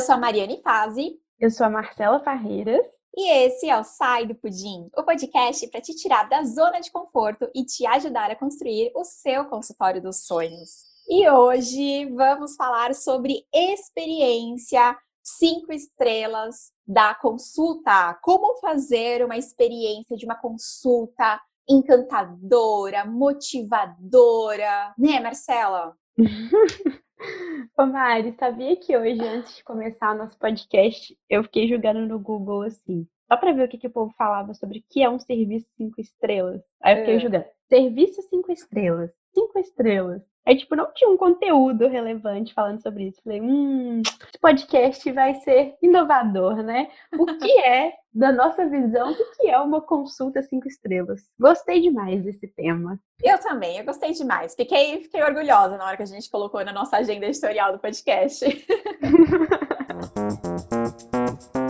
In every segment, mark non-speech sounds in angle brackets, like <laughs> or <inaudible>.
Eu sou a Mariane Fazi. Eu sou a Marcela Farreiras. E esse é o Sai do Pudim, o podcast para te tirar da zona de conforto e te ajudar a construir o seu consultório dos sonhos. E hoje vamos falar sobre experiência cinco estrelas da consulta. Como fazer uma experiência de uma consulta encantadora, motivadora, né, Marcela? <laughs> Ô Mari, sabia que hoje, antes de começar o nosso podcast, eu fiquei jogando no Google assim, só pra ver o que, que o povo falava sobre o que é um serviço cinco estrelas. Aí eu fiquei é. jogando, serviço cinco estrelas, cinco estrelas. Aí, tipo, não tinha um conteúdo relevante falando sobre isso. Falei, hum, esse podcast vai ser inovador, né? O que <laughs> é, da nossa visão, o que é uma consulta cinco estrelas? Gostei demais desse tema. Eu também, eu gostei demais. Fiquei, fiquei orgulhosa na hora que a gente colocou na nossa agenda editorial do podcast. <laughs>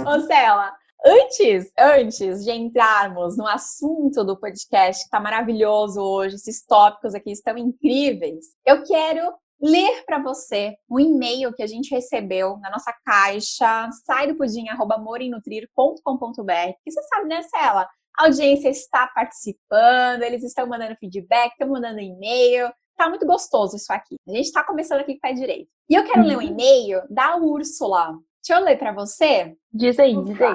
Ô, Cela, Antes, antes de entrarmos no assunto do podcast, que está maravilhoso hoje, esses tópicos aqui estão incríveis, eu quero ler para você um e-mail que a gente recebeu na nossa caixa, sai do pudim.morinutrir.com.br. E você sabe, né, Cela? A audiência está participando, eles estão mandando feedback, estão mandando e-mail. Tá muito gostoso isso aqui. A gente está começando aqui com o pé direito. E eu quero ler um uhum. e-mail da Úrsula. Deixa eu ler para você. Diz aí, diz aí.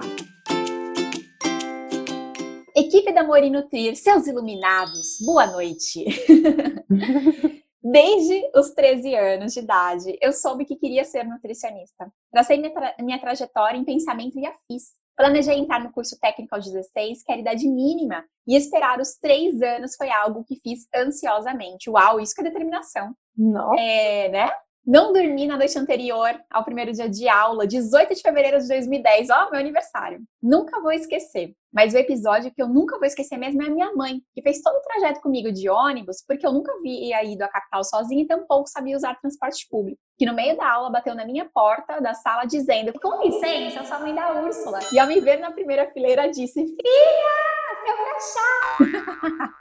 Equipe da Mori Nutrir, seus iluminados, boa noite. <laughs> Desde os 13 anos de idade, eu soube que queria ser nutricionista. Tracei minha, tra minha trajetória em pensamento e a fiz. Planejei entrar no curso técnico aos 16, que era idade mínima, e esperar os três anos foi algo que fiz ansiosamente. Uau, isso que é determinação. Nossa. É, né? Não dormi na noite anterior ao primeiro dia de aula, 18 de fevereiro de 2010, ó, meu aniversário. Nunca vou esquecer. Mas o episódio que eu nunca vou esquecer mesmo é a minha mãe, que fez todo o trajeto comigo de ônibus, porque eu nunca havia ido à capital sozinha e tampouco sabia usar transporte público. Que no meio da aula bateu na minha porta da sala dizendo: Com licença, eu sou a mãe da Úrsula. E ao me ver na primeira fileira disse: Filha, seu crachá! <laughs>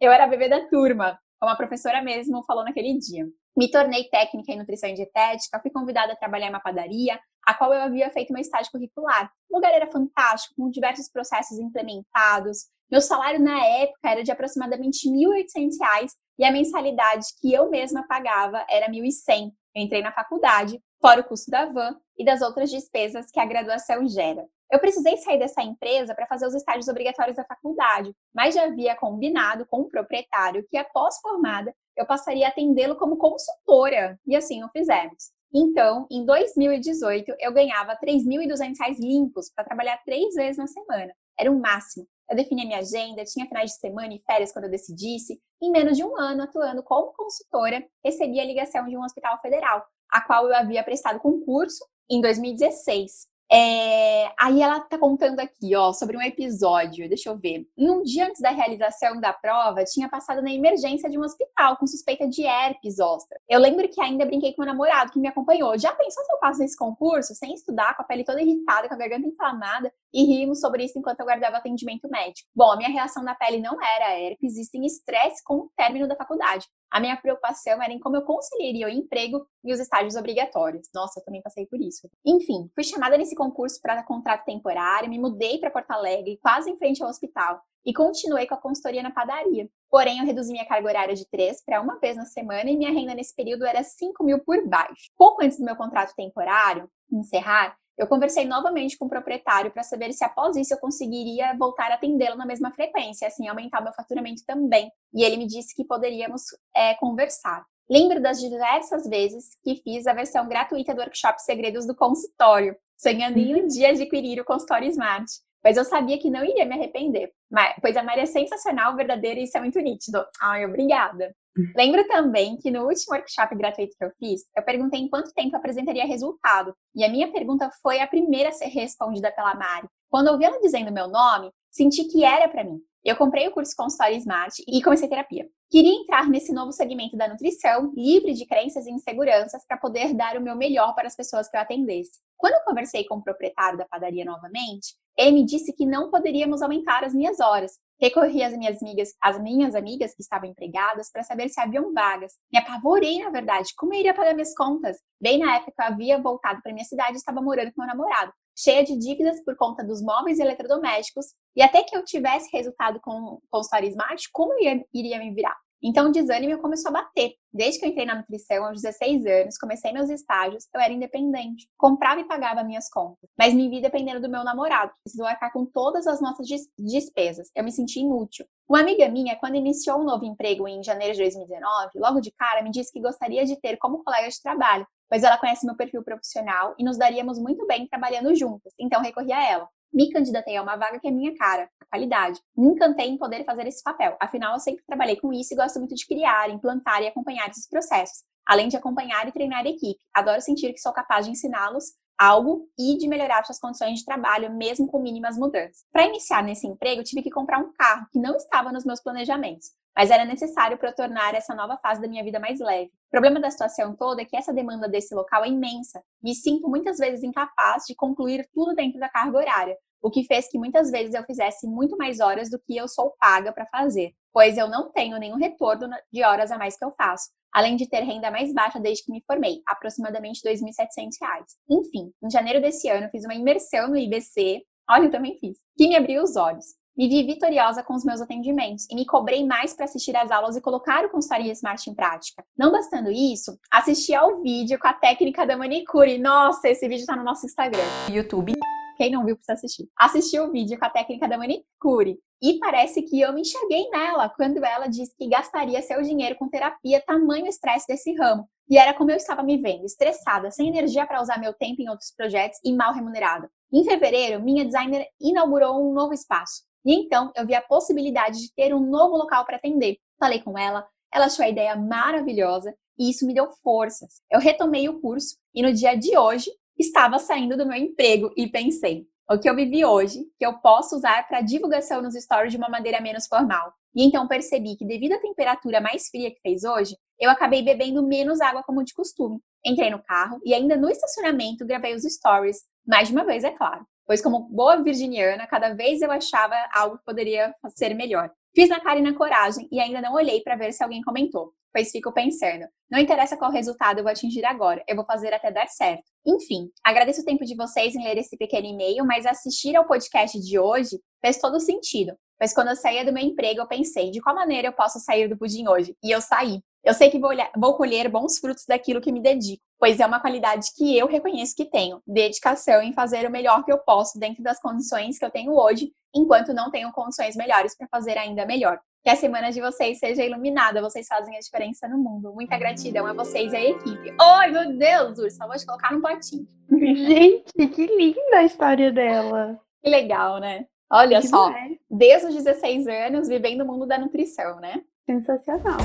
eu era bebê da turma, como a professora mesmo falou naquele dia. Me tornei técnica em nutrição e dietética, fui convidada a trabalhar em uma padaria, a qual eu havia feito meu estágio curricular. O lugar era fantástico, com diversos processos implementados. Meu salário na época era de aproximadamente R$ 1.800 e a mensalidade que eu mesma pagava era R$ 1.100. Eu entrei na faculdade, fora o custo da van e das outras despesas que a graduação gera. Eu precisei sair dessa empresa para fazer os estágios obrigatórios da faculdade, mas já havia combinado com o proprietário que, após formada, eu passaria a atendê-lo como consultora, e assim o fizemos. Então, em 2018, eu ganhava R$ 3.200 limpos para trabalhar três vezes na semana. Era o máximo. Eu definia minha agenda, tinha finais de semana e férias quando eu decidisse. Em menos de um ano, atuando como consultora, recebi a ligação de um hospital federal, a qual eu havia prestado concurso em 2016. É, aí ela tá contando aqui, ó, sobre um episódio, deixa eu ver. Um dia antes da realização da prova, tinha passado na emergência de um hospital com suspeita de herpes zoster. Eu lembro que ainda brinquei com meu namorado que me acompanhou. Já pensou se eu passo nesse concurso sem estudar, com a pele toda irritada, com a garganta inflamada? E rimos sobre isso enquanto eu guardava atendimento médico. Bom, a minha reação da pele não era herpes, e sim estresse com o término da faculdade. A minha preocupação era em como eu conciliaria o emprego e os estágios obrigatórios. Nossa, eu também passei por isso. Enfim, fui chamada nesse concurso para contrato temporário, me mudei para Porto Alegre, quase em frente ao hospital, e continuei com a consultoria na padaria. Porém, eu reduzi minha carga horária de três para uma vez na semana e minha renda nesse período era 5 mil por baixo. Pouco antes do meu contrato temporário encerrar, eu conversei novamente com o proprietário para saber se após isso eu conseguiria voltar a atendê-lo na mesma frequência, assim aumentar meu faturamento também. E ele me disse que poderíamos é, conversar. Lembro das diversas vezes que fiz a versão gratuita do workshop Segredos do Consultório, sonhando em um dia adquirir o consultório Smart. Mas eu sabia que não iria me arrepender, mas, pois a Maria é sensacional, verdadeira e isso é muito nítido. Ai, obrigada. Lembro também que no último workshop gratuito que eu fiz, eu perguntei em quanto tempo apresentaria resultado. E a minha pergunta foi a primeira a ser respondida pela Mari. Quando ouvi ela dizendo meu nome, senti que era para mim. Eu comprei o curso Consultório Smart e comecei terapia. Queria entrar nesse novo segmento da nutrição, livre de crenças e inseguranças, para poder dar o meu melhor para as pessoas que eu atendesse. Quando eu conversei com o proprietário da padaria novamente, ele me disse que não poderíamos aumentar as minhas horas, Recorri às minhas amigas, às minhas amigas que estavam empregadas para saber se haviam vagas. Me apavorei, na verdade, como eu iria pagar minhas contas. Bem na época eu havia voltado para minha cidade e estava morando com meu namorado, cheia de dívidas por conta dos móveis e eletrodomésticos, e até que eu tivesse resultado com o consultório Smart, como eu iria, iria me virar? Então o desânimo começou a bater. Desde que eu entrei na nutrição, aos 16 anos, comecei meus estágios, eu era independente. Comprava e pagava minhas contas. Mas me vi dependendo do meu namorado. Precisou arcar com todas as nossas despesas. Eu me senti inútil. Uma amiga minha, quando iniciou um novo emprego em janeiro de 2019, logo de cara me disse que gostaria de ter como colega de trabalho, pois ela conhece meu perfil profissional e nos daríamos muito bem trabalhando juntas. Então recorri a ela. Me candidatei a uma vaga que é minha cara, a qualidade. Me encantei em poder fazer esse papel. Afinal, eu sempre trabalhei com isso e gosto muito de criar, implantar e acompanhar esses processos, além de acompanhar e treinar a equipe. Adoro sentir que sou capaz de ensiná-los algo e de melhorar suas condições de trabalho, mesmo com mínimas mudanças. Para iniciar nesse emprego, tive que comprar um carro que não estava nos meus planejamentos mas era necessário para eu tornar essa nova fase da minha vida mais leve. O problema da situação toda é que essa demanda desse local é imensa. Me sinto muitas vezes incapaz de concluir tudo dentro da carga horária, o que fez que muitas vezes eu fizesse muito mais horas do que eu sou paga para fazer, pois eu não tenho nenhum retorno de horas a mais que eu faço, além de ter renda mais baixa desde que me formei, aproximadamente R$ 2.700. Enfim, em janeiro desse ano fiz uma imersão no IBC, olha, eu também fiz, que me abriu os olhos. Me vi vitoriosa com os meus atendimentos e me cobrei mais para assistir às aulas e colocar o consultoria Smart em prática. Não bastando isso, assisti ao vídeo com a técnica da manicure. Nossa, esse vídeo está no nosso Instagram. YouTube. Quem não viu precisa assistir. Assisti o vídeo com a técnica da manicure. E parece que eu me enxerguei nela quando ela disse que gastaria seu dinheiro com terapia, tamanho estresse desse ramo. E era como eu estava me vendo, estressada, sem energia para usar meu tempo em outros projetos e mal remunerada. Em fevereiro, minha designer inaugurou um novo espaço. E então eu vi a possibilidade de ter um novo local para atender. Falei com ela, ela achou a ideia maravilhosa e isso me deu forças. Eu retomei o curso e no dia de hoje estava saindo do meu emprego e pensei: o que eu vivi hoje, que eu posso usar para divulgação nos stories de uma maneira menos formal. E então percebi que, devido à temperatura mais fria que fez hoje, eu acabei bebendo menos água como de costume. Entrei no carro e ainda no estacionamento gravei os stories, mais de uma vez, é claro pois como boa virginiana, cada vez eu achava algo que poderia ser melhor. Fiz na cara e na coragem e ainda não olhei para ver se alguém comentou, pois fico pensando, não interessa qual resultado eu vou atingir agora, eu vou fazer até dar certo. Enfim, agradeço o tempo de vocês em ler esse pequeno e-mail, mas assistir ao podcast de hoje fez todo sentido, pois quando eu saía do meu emprego eu pensei, de qual maneira eu posso sair do pudim hoje? E eu saí. Eu sei que vou, olhar, vou colher bons frutos daquilo que me dedico, pois é uma qualidade que eu reconheço que tenho: dedicação em fazer o melhor que eu posso dentro das condições que eu tenho hoje, enquanto não tenho condições melhores para fazer ainda melhor. Que a semana de vocês seja iluminada, vocês fazem a diferença no mundo. Muita gratidão a vocês e à equipe. Ai, meu Deus, Ursa, vou te colocar num potinho. <laughs> Gente, que linda a história dela. Que legal, né? Olha que só, desde os 16 anos, vivendo o mundo da nutrição, né? Sensacional.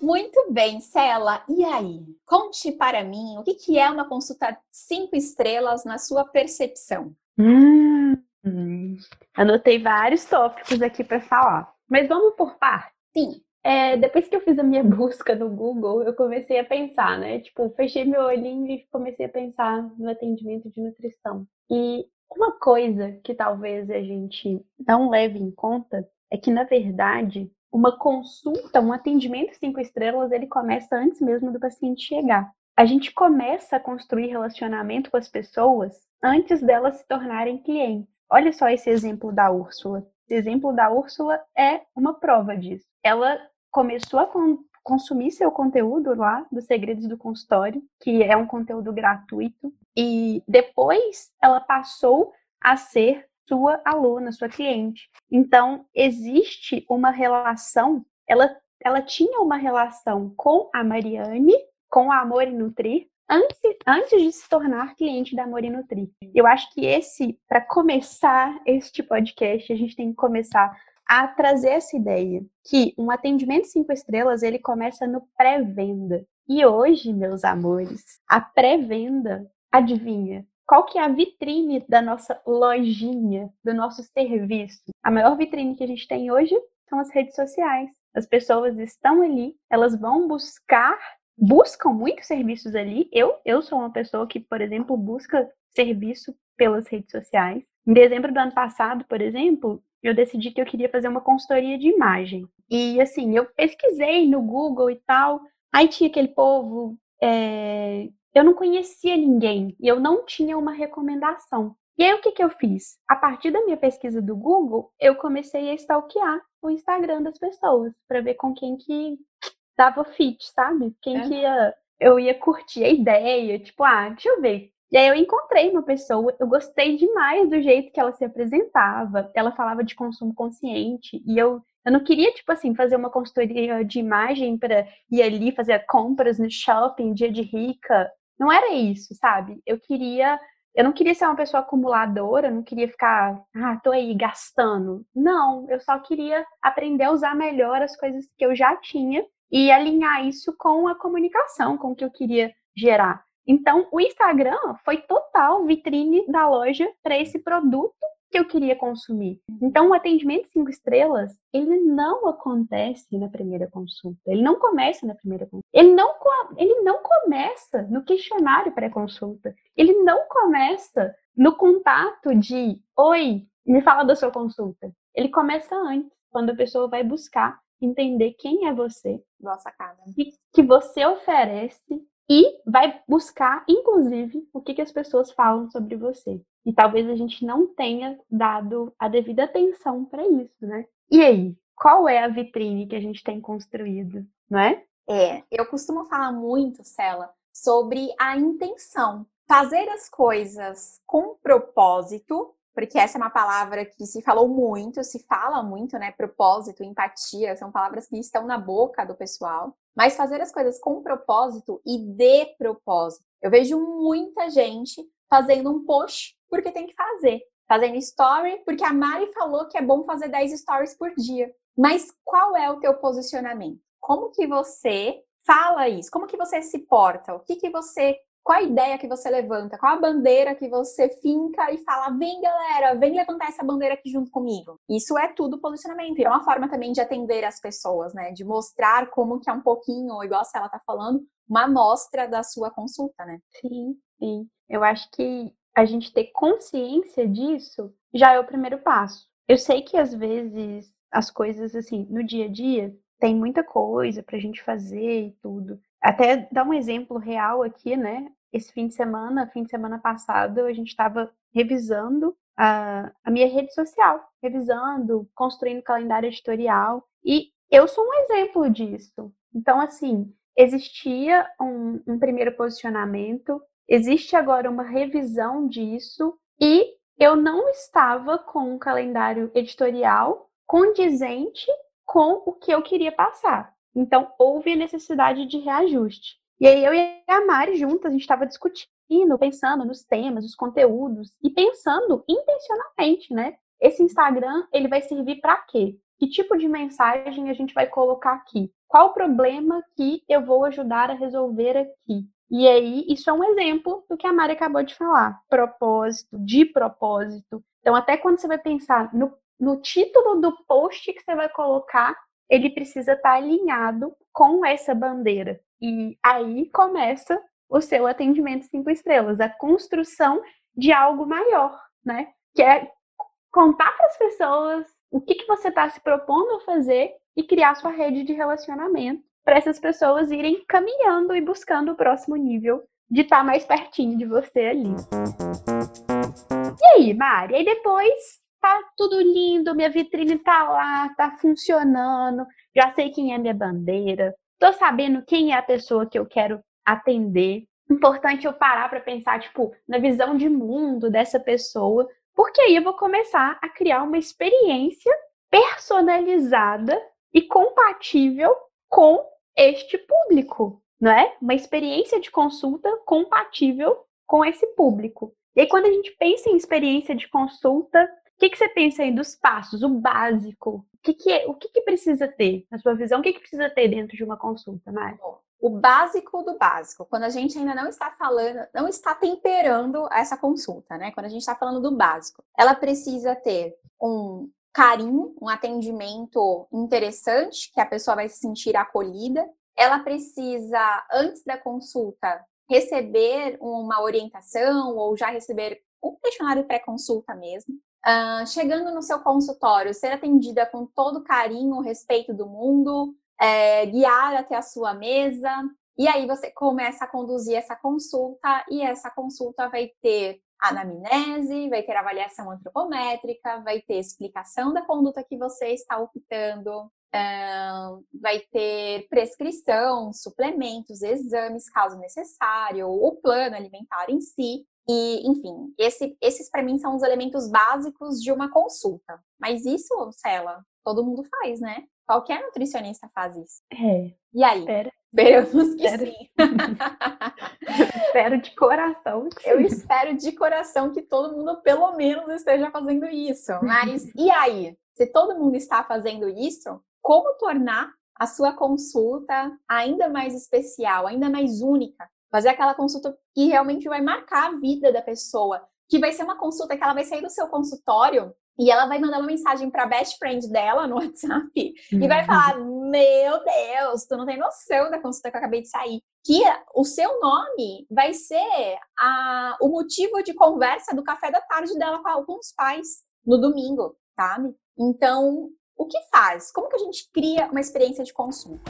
Muito bem, Cela. E aí? Conte para mim o que, que é uma consulta cinco estrelas na sua percepção. Hum, anotei vários tópicos aqui para falar. Mas vamos por parte. Sim. É, depois que eu fiz a minha <laughs> busca no Google, eu comecei a pensar, né? Tipo, fechei meu olhinho e comecei a pensar no atendimento de nutrição. E uma coisa que talvez a gente não leve em conta é que, na verdade, uma consulta, um atendimento cinco estrelas, ele começa antes mesmo do paciente chegar. A gente começa a construir relacionamento com as pessoas antes delas se tornarem clientes. Olha só esse exemplo da Úrsula. Esse exemplo da Úrsula é uma prova disso. Ela começou a consumir seu conteúdo lá dos Segredos do Consultório, que é um conteúdo gratuito, e depois ela passou a ser sua aluna, sua cliente. Então, existe uma relação, ela, ela tinha uma relação com a Mariane, com a Amor e Nutrir, antes, antes de se tornar cliente da Amor e Nutrir. Eu acho que esse, para começar este podcast, a gente tem que começar a trazer essa ideia que um atendimento cinco estrelas ele começa no pré-venda. E hoje, meus amores, a pré-venda, adivinha, qual que é a vitrine da nossa lojinha, do nosso serviço? A maior vitrine que a gente tem hoje são as redes sociais. As pessoas estão ali, elas vão buscar, buscam muitos serviços ali. Eu, eu sou uma pessoa que, por exemplo, busca serviço pelas redes sociais. Em dezembro do ano passado, por exemplo, eu decidi que eu queria fazer uma consultoria de imagem. E assim, eu pesquisei no Google e tal, aí tinha aquele povo. É... Eu não conhecia ninguém e eu não tinha uma recomendação. E aí o que, que eu fiz? A partir da minha pesquisa do Google, eu comecei a stalkear o Instagram das pessoas para ver com quem que dava fit, sabe? Quem é. que ia, eu ia curtir a ideia, tipo, ah, deixa eu ver. E aí eu encontrei uma pessoa, eu gostei demais do jeito que ela se apresentava. Ela falava de consumo consciente e eu eu não queria, tipo assim, fazer uma consultoria de imagem para ir ali fazer compras no shopping, dia de rica. Não era isso, sabe? Eu queria eu não queria ser uma pessoa acumuladora, não queria ficar, ah, tô aí gastando. Não, eu só queria aprender a usar melhor as coisas que eu já tinha e alinhar isso com a comunicação, com o que eu queria gerar. Então, o Instagram foi total vitrine da loja para esse produto que eu queria consumir. Então, o atendimento cinco estrelas, ele não acontece na primeira consulta. Ele não começa na primeira consulta. Ele não, ele não começa no questionário pré-consulta. Ele não começa no contato de Oi, me fala da sua consulta. Ele começa antes, quando a pessoa vai buscar entender quem é você. Nossa, cara. E que você oferece e vai buscar, inclusive, o que, que as pessoas falam sobre você. E talvez a gente não tenha dado a devida atenção para isso, né? E aí, qual é a vitrine que a gente tem construído, não é? É, eu costumo falar muito, Cela, sobre a intenção. Fazer as coisas com propósito, porque essa é uma palavra que se falou muito, se fala muito, né? Propósito, empatia, são palavras que estão na boca do pessoal. Mas fazer as coisas com propósito e de propósito. Eu vejo muita gente fazendo um post porque tem que fazer. Fazendo story porque a Mari falou que é bom fazer 10 stories por dia. Mas qual é o teu posicionamento? Como que você fala isso? Como que você se porta? O que que você qual a ideia que você levanta? Qual a bandeira que você finca e fala: vem galera, vem levantar essa bandeira aqui junto comigo? Isso é tudo posicionamento. E é uma forma também de atender as pessoas, né? De mostrar como que é um pouquinho, igual a ela tá falando, uma amostra da sua consulta, né? Sim, sim. Eu acho que a gente ter consciência disso já é o primeiro passo. Eu sei que às vezes as coisas assim, no dia a dia, tem muita coisa pra gente fazer e tudo. Até dar um exemplo real aqui, né? Esse fim de semana, fim de semana passado, a gente estava revisando a, a minha rede social, revisando, construindo calendário editorial. E eu sou um exemplo disso. Então, assim, existia um, um primeiro posicionamento, Existe agora uma revisão disso e eu não estava com um calendário editorial condizente com o que eu queria passar. Então, houve a necessidade de reajuste. E aí eu e a Mari juntas, a gente estava discutindo, pensando nos temas, os conteúdos e pensando intencionalmente, né? Esse Instagram, ele vai servir para quê? Que tipo de mensagem a gente vai colocar aqui? Qual o problema que eu vou ajudar a resolver aqui? E aí, isso é um exemplo do que a Mari acabou de falar: propósito, de propósito. Então, até quando você vai pensar no, no título do post que você vai colocar, ele precisa estar alinhado com essa bandeira. E aí começa o seu atendimento cinco estrelas, a construção de algo maior, né? Que é contar para as pessoas o que, que você está se propondo a fazer e criar sua rede de relacionamento para essas pessoas irem caminhando e buscando o próximo nível de estar tá mais pertinho de você ali. E aí, Mari? Aí depois tá tudo lindo, minha vitrine tá lá, tá funcionando, já sei quem é minha bandeira, tô sabendo quem é a pessoa que eu quero atender. Importante eu parar para pensar, tipo, na visão de mundo dessa pessoa, porque aí eu vou começar a criar uma experiência personalizada e compatível com este público, não é? Uma experiência de consulta compatível com esse público. E aí, quando a gente pensa em experiência de consulta, o que, que você pensa aí dos passos, o básico? O que, que, é, o que, que precisa ter, na sua visão, o que, que precisa ter dentro de uma consulta, Mari? O básico do básico, quando a gente ainda não está falando, não está temperando essa consulta, né? Quando a gente está falando do básico, ela precisa ter um carinho, um atendimento interessante, que a pessoa vai se sentir acolhida. Ela precisa, antes da consulta, receber uma orientação ou já receber um questionário pré-consulta mesmo. Uh, chegando no seu consultório, ser atendida com todo carinho, respeito do mundo, é, guiar até a sua mesa, e aí você começa a conduzir essa consulta, e essa consulta vai ter anamnese, vai ter avaliação antropométrica, vai ter explicação da conduta que você está optando, vai ter prescrição, suplementos, exames, caso necessário, o plano alimentar em si. E, enfim, esse, esses para mim são os elementos básicos de uma consulta. Mas isso, Cela, todo mundo faz, né? Qualquer nutricionista faz isso. É. E aí? Espera. Esperamos que espero. sim. <laughs> espero de coração. Que Eu espero de coração que todo mundo, pelo menos, esteja fazendo isso. Mas <laughs> e aí? Se todo mundo está fazendo isso, como tornar a sua consulta ainda mais especial, ainda mais única? Fazer aquela consulta que realmente vai marcar a vida da pessoa, que vai ser uma consulta que ela vai sair do seu consultório e ela vai mandar uma mensagem para best friend dela no <laughs> WhatsApp e vai uhum. falar: Meu Deus, tu não tem noção da consulta que eu acabei de sair. Que o seu nome vai ser a, o motivo de conversa do café da tarde dela com os pais no domingo, sabe? Então, o que faz? Como que a gente cria uma experiência de consumo?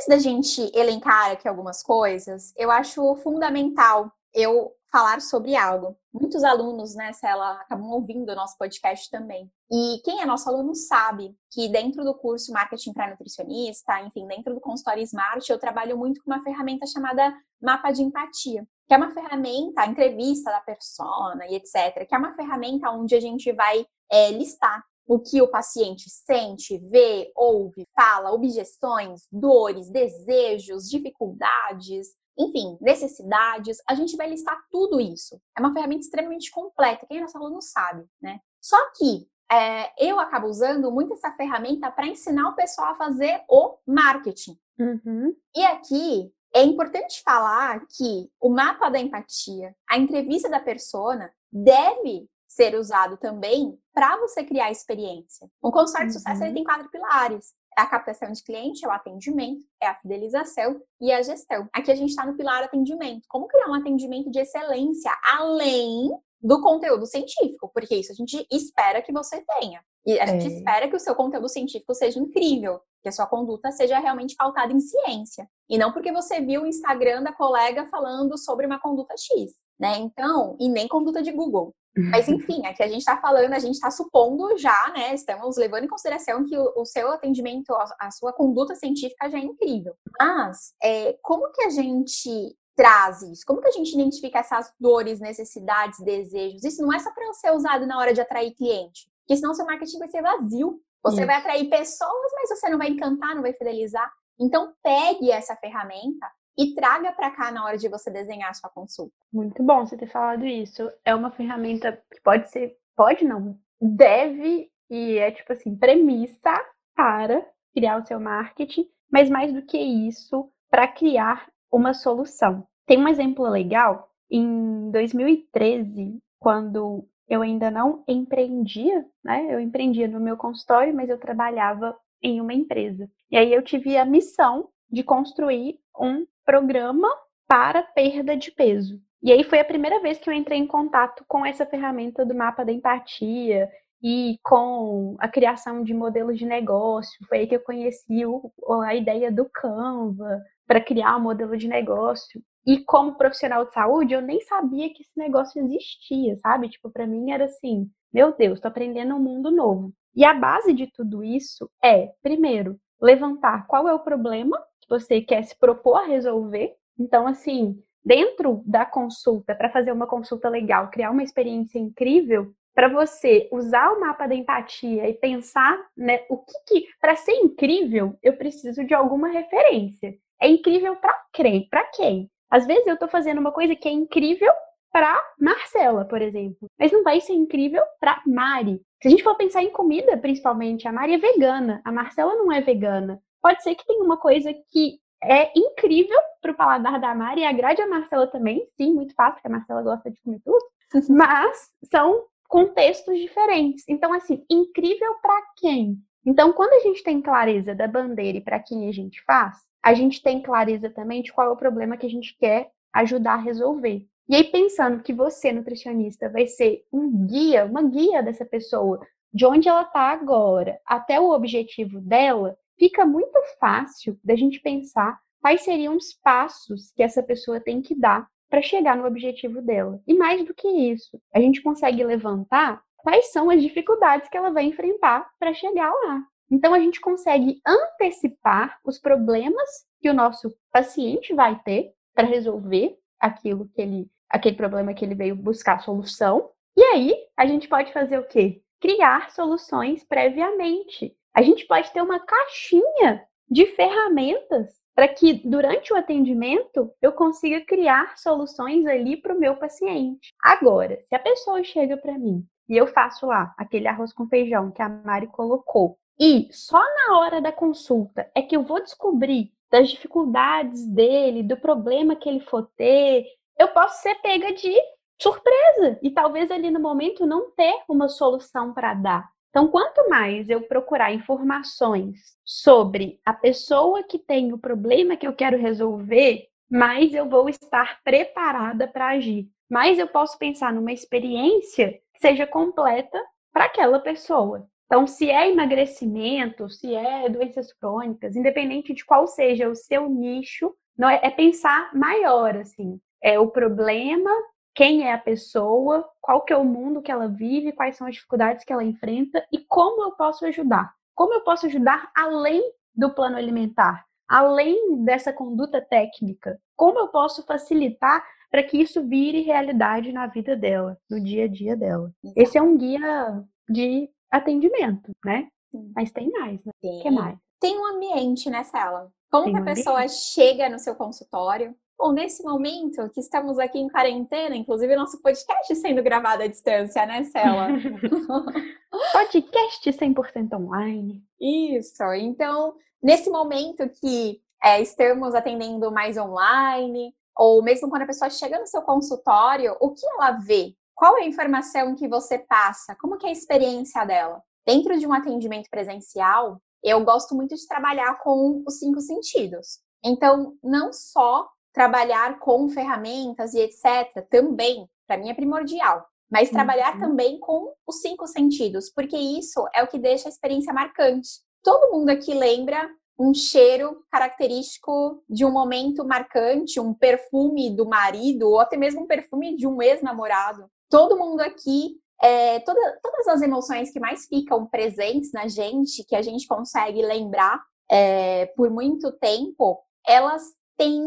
Antes da gente elencar aqui algumas coisas, eu acho fundamental eu falar sobre algo. Muitos alunos, né, Cela, acabam ouvindo o nosso podcast também. E quem é nosso aluno sabe que dentro do curso Marketing para Nutricionista, enfim, dentro do consultório Smart, eu trabalho muito com uma ferramenta chamada Mapa de Empatia, que é uma ferramenta, a entrevista da persona e etc., que é uma ferramenta onde a gente vai é, listar o que o paciente sente, vê, ouve, fala, objeções, dores, desejos, dificuldades, enfim, necessidades, a gente vai listar tudo isso. É uma ferramenta extremamente completa, quem é nosso aluno sabe, né? Só que é, eu acabo usando muito essa ferramenta para ensinar o pessoal a fazer o marketing. Uhum. E aqui é importante falar que o mapa da empatia, a entrevista da persona, deve ser usado também para você criar experiência. Um consultório uhum. de sucesso ele tem quatro pilares. É a captação de cliente, é o atendimento, é a fidelização e a gestão. Aqui a gente está no pilar atendimento. Como criar um atendimento de excelência além do conteúdo científico? Porque isso a gente espera que você tenha. E a é. gente espera que o seu conteúdo científico seja incrível, que a sua conduta seja realmente pautada em ciência. E não porque você viu o Instagram da colega falando sobre uma conduta X, né? Então, e nem conduta de Google. Mas <laughs> enfim, aqui a gente está falando, a gente está supondo já, né? Estamos levando em consideração que o, o seu atendimento, a, a, sua conduta científica já é incrível. Mas é, como que a gente traz isso? Como que a gente identifica essas dores, necessidades, desejos? Isso não é só para ser usado na hora de atrair cliente, porque senão seu marketing vai ser vazio. Você isso. vai atrair pessoas, mas você não vai encantar, não vai fidelizar. Então pegue essa ferramenta e traga para cá na hora de você desenhar a sua consulta. Muito bom você ter falado isso. É uma ferramenta que pode ser, pode não, deve e é tipo assim, premissa para criar o seu marketing, mas mais do que isso, para criar uma solução. Tem um exemplo legal em 2013, quando eu ainda não empreendia, né? Eu empreendia no meu consultório, mas eu trabalhava em uma empresa. E aí eu tive a missão de construir um programa para perda de peso. E aí foi a primeira vez que eu entrei em contato com essa ferramenta do mapa da empatia e com a criação de modelos de negócio. Foi aí que eu conheci o, a ideia do Canva para criar um modelo de negócio. E como profissional de saúde, eu nem sabia que esse negócio existia, sabe? Tipo, para mim era assim, meu Deus, estou aprendendo um mundo novo. E a base de tudo isso é, primeiro, levantar qual é o problema você quer se propor a resolver. Então, assim, dentro da consulta, para fazer uma consulta legal, criar uma experiência incrível, para você usar o mapa da empatia e pensar, né, o que, que para ser incrível, eu preciso de alguma referência. É incrível para quem? Para quem? Às vezes eu estou fazendo uma coisa que é incrível para Marcela, por exemplo, mas não vai ser incrível para Mari. Se a gente for pensar em comida, principalmente, a Mari é vegana, a Marcela não é vegana pode ser que tenha uma coisa que é incrível para o paladar da Mari e agrade a Marcela também. Sim, muito fácil, porque a Marcela gosta de comer tudo. Mas são contextos diferentes. Então, assim, incrível para quem? Então, quando a gente tem clareza da bandeira e para quem a gente faz, a gente tem clareza também de qual é o problema que a gente quer ajudar a resolver. E aí, pensando que você, nutricionista, vai ser um guia, uma guia dessa pessoa, de onde ela está agora até o objetivo dela, fica muito fácil da gente pensar quais seriam os passos que essa pessoa tem que dar para chegar no objetivo dela. E mais do que isso, a gente consegue levantar quais são as dificuldades que ela vai enfrentar para chegar lá. Então a gente consegue antecipar os problemas que o nosso paciente vai ter para resolver aquilo que ele aquele problema que ele veio buscar solução. E aí, a gente pode fazer o quê? Criar soluções previamente. A gente pode ter uma caixinha de ferramentas para que durante o atendimento eu consiga criar soluções ali para o meu paciente. Agora, se a pessoa chega para mim e eu faço lá aquele arroz com feijão que a Mari colocou, e só na hora da consulta é que eu vou descobrir das dificuldades dele, do problema que ele for ter, eu posso ser pega de surpresa e talvez ali no momento não ter uma solução para dar. Então, quanto mais eu procurar informações sobre a pessoa que tem o problema que eu quero resolver, mais eu vou estar preparada para agir. Mais eu posso pensar numa experiência que seja completa para aquela pessoa. Então, se é emagrecimento, se é doenças crônicas, independente de qual seja o seu nicho, não é, é pensar maior, assim é o problema, quem é a pessoa, qual que é o mundo que ela vive, quais são as dificuldades que ela enfrenta e como eu posso ajudar. Como eu posso ajudar além do plano alimentar, além dessa conduta técnica? Como eu posso facilitar para que isso vire realidade na vida dela, no dia a dia dela? Esse é um guia de atendimento, né? Mas tem mais, né? Tem. que mais? Tem um ambiente, né, Cela? Como tem que a um pessoa ambiente? chega no seu consultório? Bom, nesse momento que estamos aqui em quarentena, inclusive nosso podcast sendo gravado à distância, né, Cela? <laughs> podcast 100% online. Isso. Então, nesse momento que é, estamos atendendo mais online, ou mesmo quando a pessoa chega no seu consultório, o que ela vê? Qual é a informação que você passa? Como que é a experiência dela? Dentro de um atendimento presencial, eu gosto muito de trabalhar com os cinco sentidos. Então, não só trabalhar com ferramentas e etc. também, para mim é primordial. Mas uhum. trabalhar também com os cinco sentidos, porque isso é o que deixa a experiência marcante. Todo mundo aqui lembra um cheiro característico de um momento marcante, um perfume do marido, ou até mesmo um perfume de um ex-namorado. Todo mundo aqui, é, toda, todas as emoções que mais ficam presentes na gente, que a gente consegue lembrar é, por muito tempo, elas têm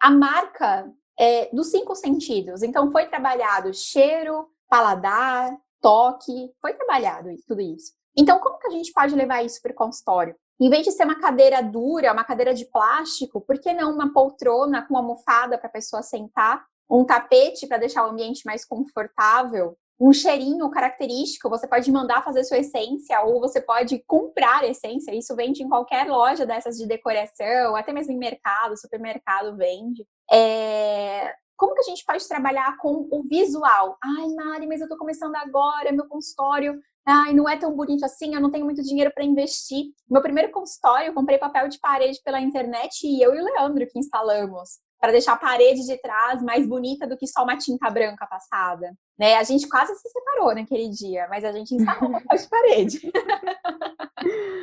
a marca é, dos cinco sentidos. Então, foi trabalhado cheiro, paladar, toque, foi trabalhado tudo isso. Então, como que a gente pode levar isso para o consultório? Em vez de ser uma cadeira dura, uma cadeira de plástico, por que não uma poltrona com almofada para a pessoa sentar? Um tapete para deixar o ambiente mais confortável? Um cheirinho característico, você pode mandar fazer sua essência ou você pode comprar essência. Isso vende em qualquer loja dessas de decoração, até mesmo em mercado, supermercado vende. É... Como que a gente pode trabalhar com o visual? Ai, Mari, mas eu tô começando agora, meu consultório Ai, não é tão bonito assim, eu não tenho muito dinheiro para investir. Meu primeiro consultório, eu comprei papel de parede pela internet e eu e o Leandro que instalamos para deixar a parede de trás mais bonita do que só uma tinta branca passada. Né? A gente quase se separou naquele dia, mas a gente instalou <laughs> papel de parede.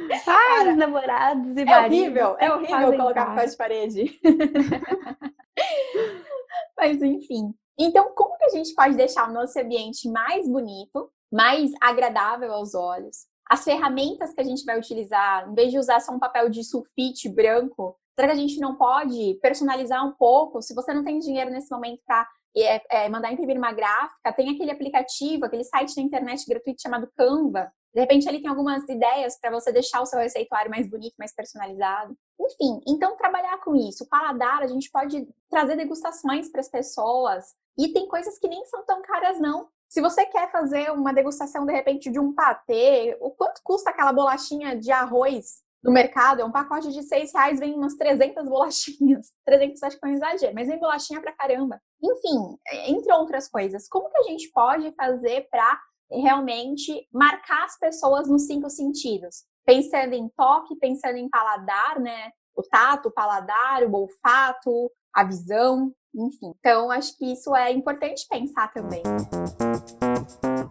Ai, Cara, namorados e É horrível, é horrível colocar papel de parede. <laughs> mas enfim. Então, como que a gente pode deixar o nosso ambiente mais bonito, mais agradável aos olhos? As ferramentas que a gente vai utilizar, em vez de usar só um papel de sulfite branco, Será que a gente não pode personalizar um pouco? Se você não tem dinheiro nesse momento para é, é, mandar imprimir uma gráfica, tem aquele aplicativo, aquele site na internet gratuito chamado Canva. De repente, ele tem algumas ideias para você deixar o seu receituário mais bonito, mais personalizado. Enfim, então trabalhar com isso. O paladar, a gente pode trazer degustações para as pessoas. E tem coisas que nem são tão caras, não. Se você quer fazer uma degustação, de repente, de um patê, o quanto custa aquela bolachinha de arroz no mercado, é um pacote de seis reais, vem umas 300 bolachinhas. <laughs> 300 acho que é um exagero, mas vem bolachinha pra caramba. Enfim, entre outras coisas, como que a gente pode fazer para realmente marcar as pessoas nos cinco sentidos? Pensando em toque, pensando em paladar, né? O tato, o paladar, o olfato, a visão. enfim. Então, acho que isso é importante pensar também.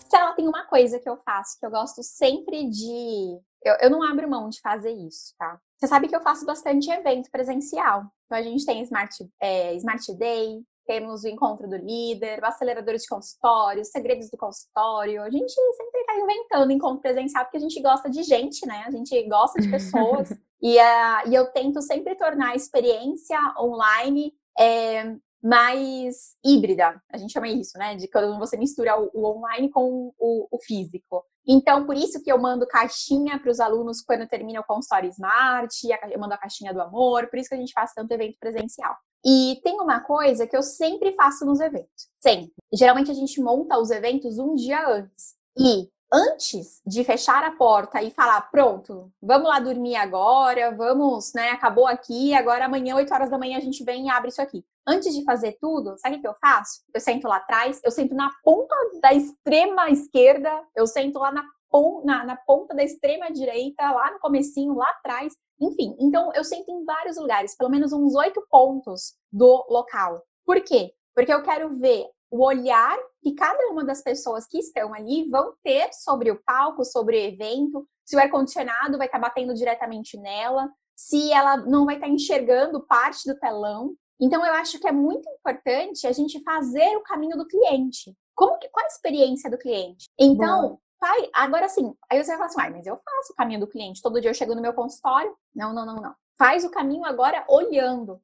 Se ela tem uma coisa que eu faço, que eu gosto sempre de. Eu, eu não abro mão de fazer isso, tá? Você sabe que eu faço bastante evento presencial. Então, a gente tem Smart, é, Smart Day, temos o encontro do líder, o acelerador de consultório, os segredos do consultório. A gente sempre está inventando encontro presencial porque a gente gosta de gente, né? A gente gosta de pessoas. <laughs> e, uh, e eu tento sempre tornar a experiência online é, mais híbrida. A gente chama isso, né? De quando você mistura o, online com o, o, físico. Então, por isso que eu mando caixinha para os alunos quando termina o consultório Smart, eu mando a caixinha do amor, por isso que a gente faz tanto evento presencial. E tem uma coisa que eu sempre faço nos eventos. Sempre. Geralmente a gente monta os eventos um dia antes. E antes de fechar a porta e falar, pronto, vamos lá dormir agora, vamos, né? Acabou aqui, agora amanhã, 8 horas da manhã, a gente vem e abre isso aqui. Antes de fazer tudo, sabe o que eu faço? Eu sento lá atrás, eu sento na ponta da extrema esquerda, eu sento lá na, na, na ponta da extrema direita, lá no comecinho, lá atrás, enfim, então eu sento em vários lugares, pelo menos uns oito pontos do local. Por quê? Porque eu quero ver o olhar que cada uma das pessoas que estão ali vão ter sobre o palco, sobre o evento, se o ar-condicionado vai estar batendo diretamente nela, se ela não vai estar enxergando parte do telão. Então, eu acho que é muito importante a gente fazer o caminho do cliente. Como que, qual a experiência do cliente? Então, pai, agora sim, aí você vai falar assim, ah, mas eu faço o caminho do cliente, todo dia eu chego no meu consultório. Não, não, não, não. Faz o caminho agora olhando.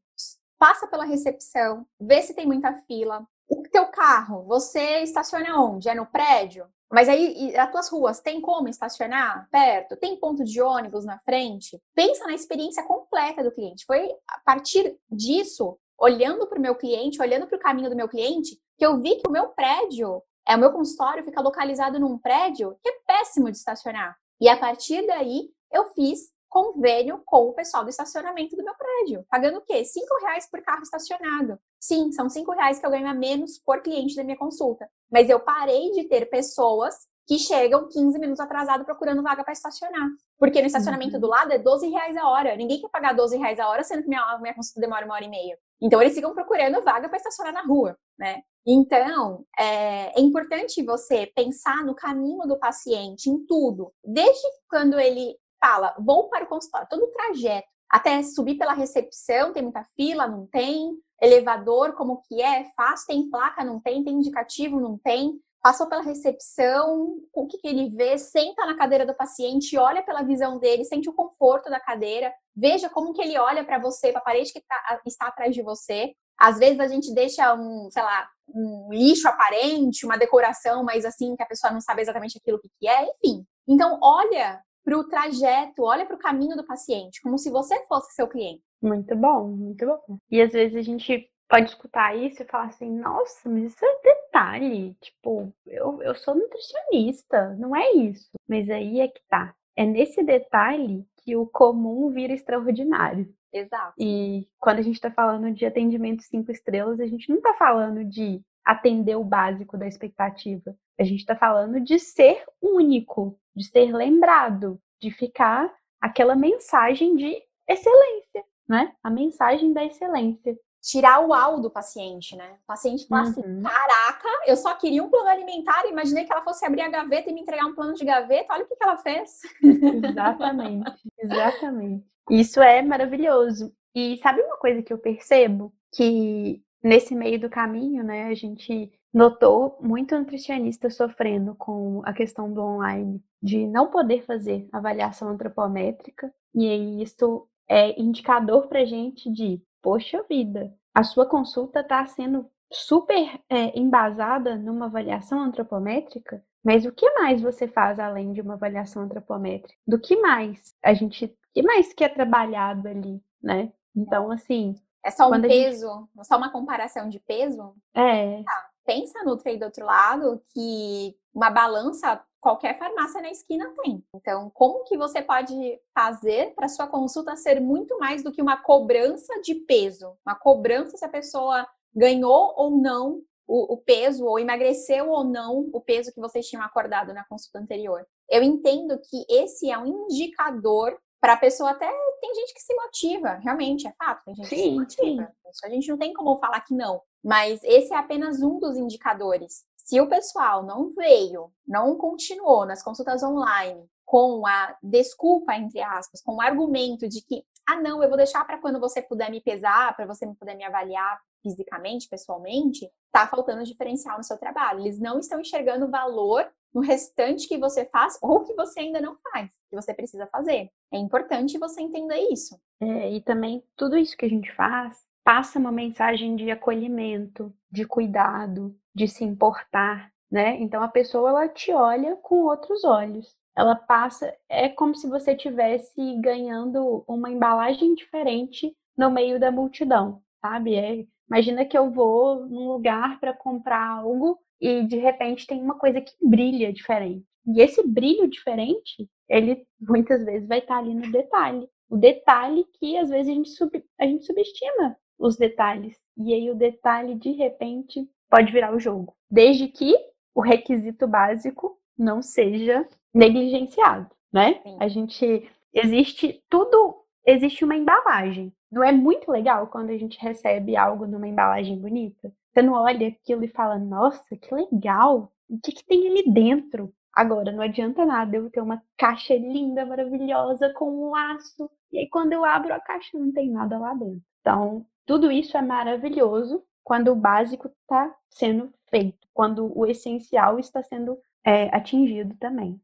Passa pela recepção, vê se tem muita fila. O teu carro, você estaciona onde? É no prédio? Mas aí, as tuas ruas, tem como estacionar perto? Tem ponto de ônibus na frente? Pensa na experiência completa do cliente. Foi a partir disso, olhando para o meu cliente, olhando para o caminho do meu cliente, que eu vi que o meu prédio é, o meu consultório fica localizado num prédio que é péssimo de estacionar. E a partir daí, eu fiz convênio com o pessoal do estacionamento do meu prédio. Pagando o quê? Cinco reais por carro estacionado. Sim, são cinco reais que eu ganho a menos por cliente da minha consulta. Mas eu parei de ter pessoas que chegam 15 minutos atrasado procurando vaga para estacionar. Porque no estacionamento uhum. do lado é 12 reais a hora. Ninguém quer pagar 12 reais a hora, sendo que minha, minha consulta demora uma hora e meia. Então eles ficam procurando vaga para estacionar na rua, né? Então, é, é, importante você pensar no caminho do paciente, em tudo. Desde quando ele fala, vou para o consultório, todo o trajeto, até subir pela recepção, tem muita fila, não tem, elevador, como que é, fácil, tem placa, não tem, tem indicativo, não tem, passou pela recepção, o que, que ele vê, senta na cadeira do paciente, olha pela visão dele, sente o conforto da cadeira, veja como que ele olha para você, para a parede que tá, está atrás de você. Às vezes a gente deixa um, sei lá, um lixo aparente, uma decoração, mas assim, que a pessoa não sabe exatamente aquilo que é, enfim. Então, olha para o trajeto, olha para o caminho do paciente, como se você fosse seu cliente. Muito bom, muito bom. E às vezes a gente pode escutar isso e falar assim, nossa, mas isso é detalhe. Tipo, eu, eu sou nutricionista, não é isso. Mas aí é que tá. É nesse detalhe que o comum vira extraordinário. Exato. E quando a gente está falando de atendimento cinco estrelas, a gente não está falando de atender o básico da expectativa. A gente está falando de ser único, de ser lembrado, de ficar aquela mensagem de excelência, né? A mensagem da excelência. Tirar o uau do paciente, né? O paciente fala assim, uhum. assim: caraca, eu só queria um plano alimentar, imaginei que ela fosse abrir a gaveta e me entregar um plano de gaveta, olha o que, que ela fez. Exatamente, <laughs> exatamente. Isso é maravilhoso. E sabe uma coisa que eu percebo? Que nesse meio do caminho, né, a gente notou muito nutricionista sofrendo com a questão do online, de não poder fazer avaliação antropométrica, e aí isso é indicador para gente de, poxa vida, a sua consulta está sendo super é, embasada numa avaliação antropométrica, mas o que mais você faz além de uma avaliação antropométrica? Do que mais a gente que mais que é trabalhado ali, né? Então, assim. É só um peso? Gente... Só uma comparação de peso? É. Tá. Pensa no trade do outro lado que uma balança qualquer farmácia na esquina tem. Então, como que você pode fazer para sua consulta ser muito mais do que uma cobrança de peso? Uma cobrança se a pessoa ganhou ou não o, o, peso, ou emagreceu ou não o peso que vocês tinham acordado na consulta anterior. Eu entendo que esse é um indicador para a pessoa até tem gente que se motiva, realmente, é fato, tem gente sim, que se motiva. Sim. Isso a gente não tem como falar que não. Mas esse é apenas um dos indicadores. Se o pessoal não veio, não continuou nas consultas online com a desculpa, entre aspas, com o argumento de que, ah, não, eu vou deixar para quando você puder me pesar, para você poder me avaliar fisicamente, pessoalmente, tá faltando diferencial no seu trabalho. Eles não estão enxergando valor no restante que você faz ou que você ainda não faz, que você precisa fazer. É importante você entender isso. É, e também tudo isso que a gente faz passa uma mensagem de acolhimento, de cuidado, de se importar, né? Então a pessoa ela te olha com outros olhos. Ela passa, é como se você tivesse ganhando uma embalagem diferente no meio da multidão, sabe? É, imagina que eu vou num lugar para comprar algo e de repente tem uma coisa que brilha diferente. E esse brilho diferente, ele muitas vezes vai estar ali no detalhe. O detalhe que às vezes a gente, sub, a gente subestima os detalhes. E aí o detalhe, de repente, pode virar o jogo. Desde que o requisito básico não seja negligenciado, né? Sim. A gente existe tudo, existe uma embalagem. Não é muito legal quando a gente recebe algo numa embalagem bonita? Você não olha aquilo e fala, nossa, que legal! O que, que tem ali dentro? Agora, não adianta nada eu ter uma caixa linda, maravilhosa, com um laço, e aí quando eu abro a caixa não tem nada lá dentro. Então, tudo isso é maravilhoso quando o básico está sendo feito, quando o essencial está sendo é, atingido também.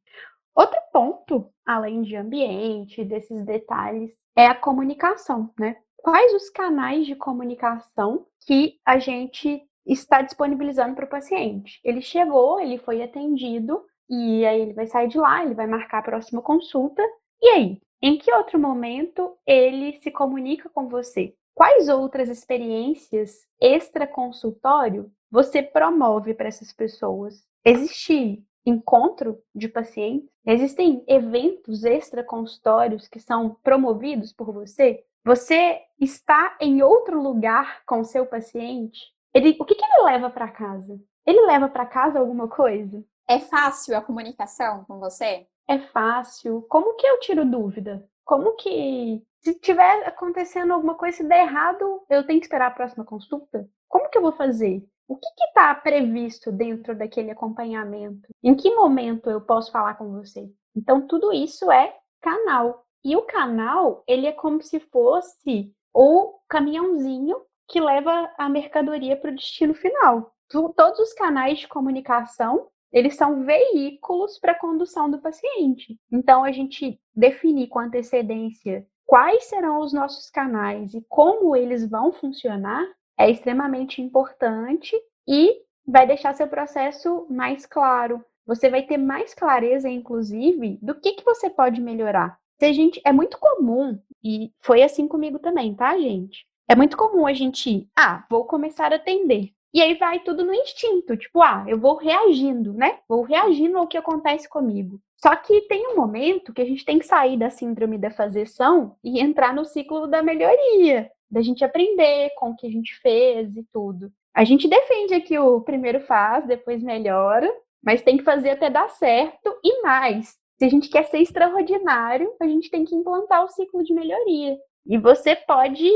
Outro ponto, além de ambiente, desses detalhes, é a comunicação, né? Quais os canais de comunicação que a gente está disponibilizando para o paciente. Ele chegou, ele foi atendido, e aí ele vai sair de lá, ele vai marcar a próxima consulta. E aí, em que outro momento ele se comunica com você? Quais outras experiências extra-consultório você promove para essas pessoas? Existe encontro de pacientes? Existem eventos extra-consultórios que são promovidos por você? Você está em outro lugar com o seu paciente? Ele, o que, que ele leva para casa? Ele leva para casa alguma coisa? É fácil a comunicação com você? É fácil. Como que eu tiro dúvida? Como que se tiver acontecendo alguma coisa, se der errado, eu tenho que esperar a próxima consulta? Como que eu vou fazer? O que está previsto dentro daquele acompanhamento? Em que momento eu posso falar com você? Então, tudo isso é canal. E o canal, ele é como se fosse o caminhãozinho que leva a mercadoria para o destino final. Todos os canais de comunicação, eles são veículos para a condução do paciente. Então, a gente definir com antecedência quais serão os nossos canais e como eles vão funcionar é extremamente importante e vai deixar seu processo mais claro. Você vai ter mais clareza, inclusive, do que, que você pode melhorar. Se a gente, é muito comum, e foi assim comigo também, tá, gente? É muito comum a gente, ah, vou começar a atender. E aí vai tudo no instinto, tipo, ah, eu vou reagindo, né? Vou reagindo ao que acontece comigo. Só que tem um momento que a gente tem que sair da síndrome da fazeção e entrar no ciclo da melhoria, da gente aprender com o que a gente fez e tudo. A gente defende aqui o primeiro faz, depois melhora, mas tem que fazer até dar certo e mais. Se a gente quer ser extraordinário, a gente tem que implantar o ciclo de melhoria. E você pode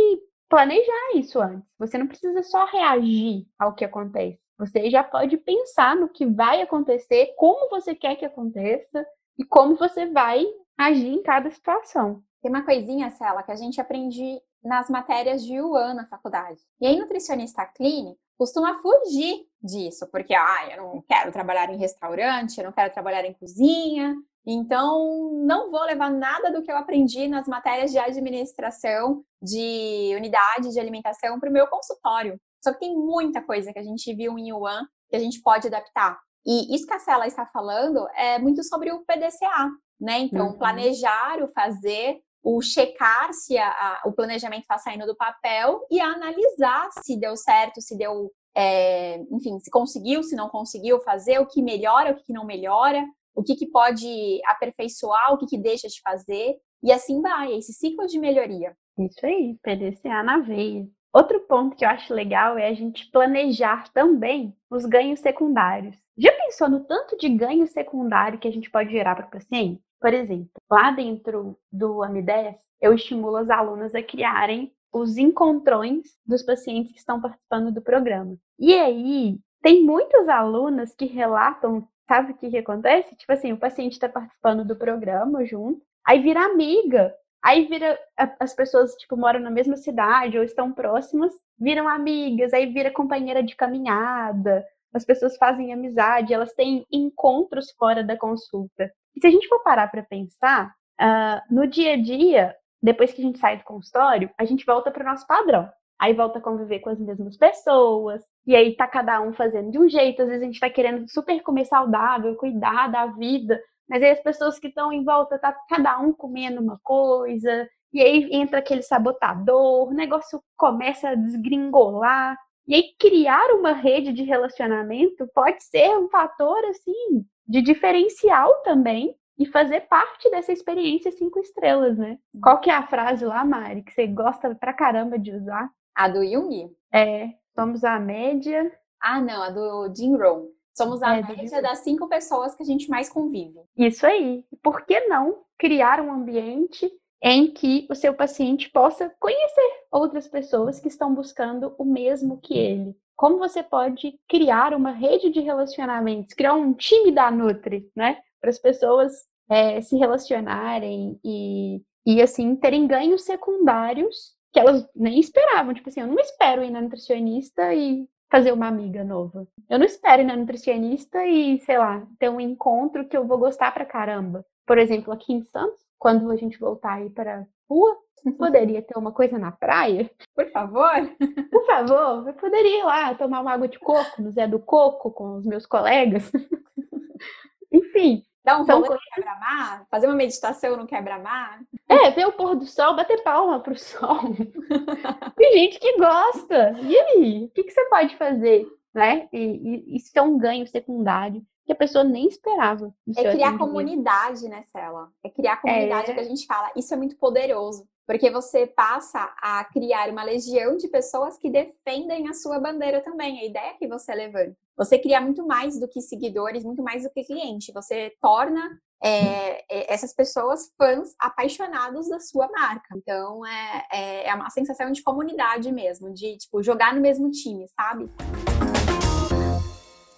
planejar isso antes. Você não precisa só reagir ao que acontece. Você já pode pensar no que vai acontecer, como você quer que aconteça e como você vai agir em cada situação. Tem uma coisinha, Cela, que a gente aprende nas matérias de Yuan na faculdade. E aí, nutricionista clínico costuma fugir disso, porque ah, eu não quero trabalhar em restaurante, eu não quero trabalhar em cozinha, então, não vou levar nada do que eu aprendi nas matérias de administração de unidade de alimentação para o meu consultório. Só que tem muita coisa que a gente viu em Yuan que a gente pode adaptar. E isso que a Cela está falando é muito sobre o PDCA, né? Então, uhum. planejar, o fazer, o checar se a, a, o planejamento está saindo do papel e analisar se deu certo, se deu, é, enfim, se conseguiu, se não conseguiu fazer, o que melhora, o que não melhora o que, que pode aperfeiçoar, o que, que deixa de fazer, e assim vai, esse ciclo de melhoria. Isso aí, PDCA na veia. Outro ponto que eu acho legal é a gente planejar também os ganhos secundários. Já pensou no tanto de ganho secundário que a gente pode gerar para o paciente? Por exemplo, lá dentro do AMI10, eu estimulo as alunas a criarem os encontrões dos pacientes que estão participando do programa. E aí, tem muitas alunas que relatam, sabe o que, que acontece? Tipo assim, o paciente está participando do programa junto, aí vira amiga. Aí vira as pessoas, tipo, moram na mesma cidade ou estão próximas, viram amigas, aí vira companheira de caminhada, as pessoas fazem amizade, elas têm encontros fora da consulta. E se a gente for parar para pensar, uh, no dia a dia, depois que a gente sai do consultório, a gente volta para o nosso padrão. Aí volta a conviver com as mesmas pessoas, e aí tá cada um fazendo de um jeito, às vezes a gente tá querendo super comer saudável, cuidar da vida, mas aí as pessoas que estão em volta, tá cada um comendo uma coisa, e aí entra aquele sabotador, o negócio começa a desgringolar. E aí criar uma rede de relacionamento pode ser um fator assim de diferencial também e fazer parte dessa experiência cinco estrelas, né? Qual que é a frase lá, Mari, que você gosta pra caramba de usar? A do Jung? É, somos a média. Ah, não, a do Jim Rohn. Somos a é, média das cinco pessoas que a gente mais convive. Isso aí. Por que não criar um ambiente em que o seu paciente possa conhecer outras pessoas que estão buscando o mesmo que ele? Como você pode criar uma rede de relacionamentos, criar um time da Nutri, né? Para as pessoas é, se relacionarem e, e, assim, terem ganhos secundários que elas nem esperavam. Tipo assim, eu não espero ir na nutricionista e fazer uma amiga nova. Eu não espero ir na nutricionista e, sei lá, ter um encontro que eu vou gostar pra caramba. Por exemplo, aqui em Santos, quando a gente voltar aí para rua, <laughs> poderia ter uma coisa na praia? Por favor? <laughs> Por favor, eu poderia ir lá tomar uma água de coco no Zé do Coco com os meus colegas. <laughs> Enfim, Dar um São rolê coisas... no quebra-mar? Fazer uma meditação no quebra-mar? É, ver o pôr do sol, bater palma pro sol. <laughs> Tem gente que gosta. E aí? O que, que você pode fazer? Né? E, e, isso é um ganho secundário que a pessoa nem esperava. É criar comunidade, né, Cela? É criar comunidade é... que a gente fala. Isso é muito poderoso. Porque você passa a criar uma legião de pessoas que defendem a sua bandeira também, a ideia que você levanta. Você cria muito mais do que seguidores, muito mais do que cliente. Você torna é, é essas pessoas fãs apaixonados da sua marca. Então é, é, é uma sensação de comunidade mesmo, de tipo jogar no mesmo time, sabe?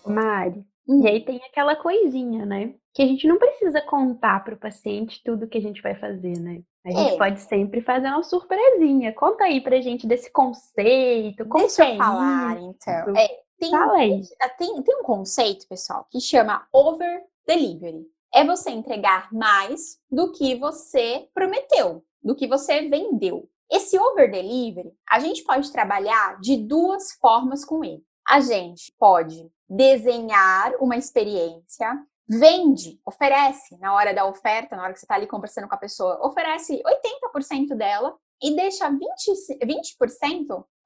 Mari, Uhum. E aí tem aquela coisinha, né? Que a gente não precisa contar para o paciente tudo que a gente vai fazer, né? A gente é. pode sempre fazer uma surpresinha. Conta aí pra gente desse conceito. Deixa eu falar, então. É, tem, tem, tem um conceito, pessoal, que chama over delivery. É você entregar mais do que você prometeu, do que você vendeu. Esse over delivery, a gente pode trabalhar de duas formas com ele. A gente pode desenhar uma experiência, vende, oferece na hora da oferta, na hora que você está ali conversando com a pessoa, oferece 80% dela e deixa 20%, 20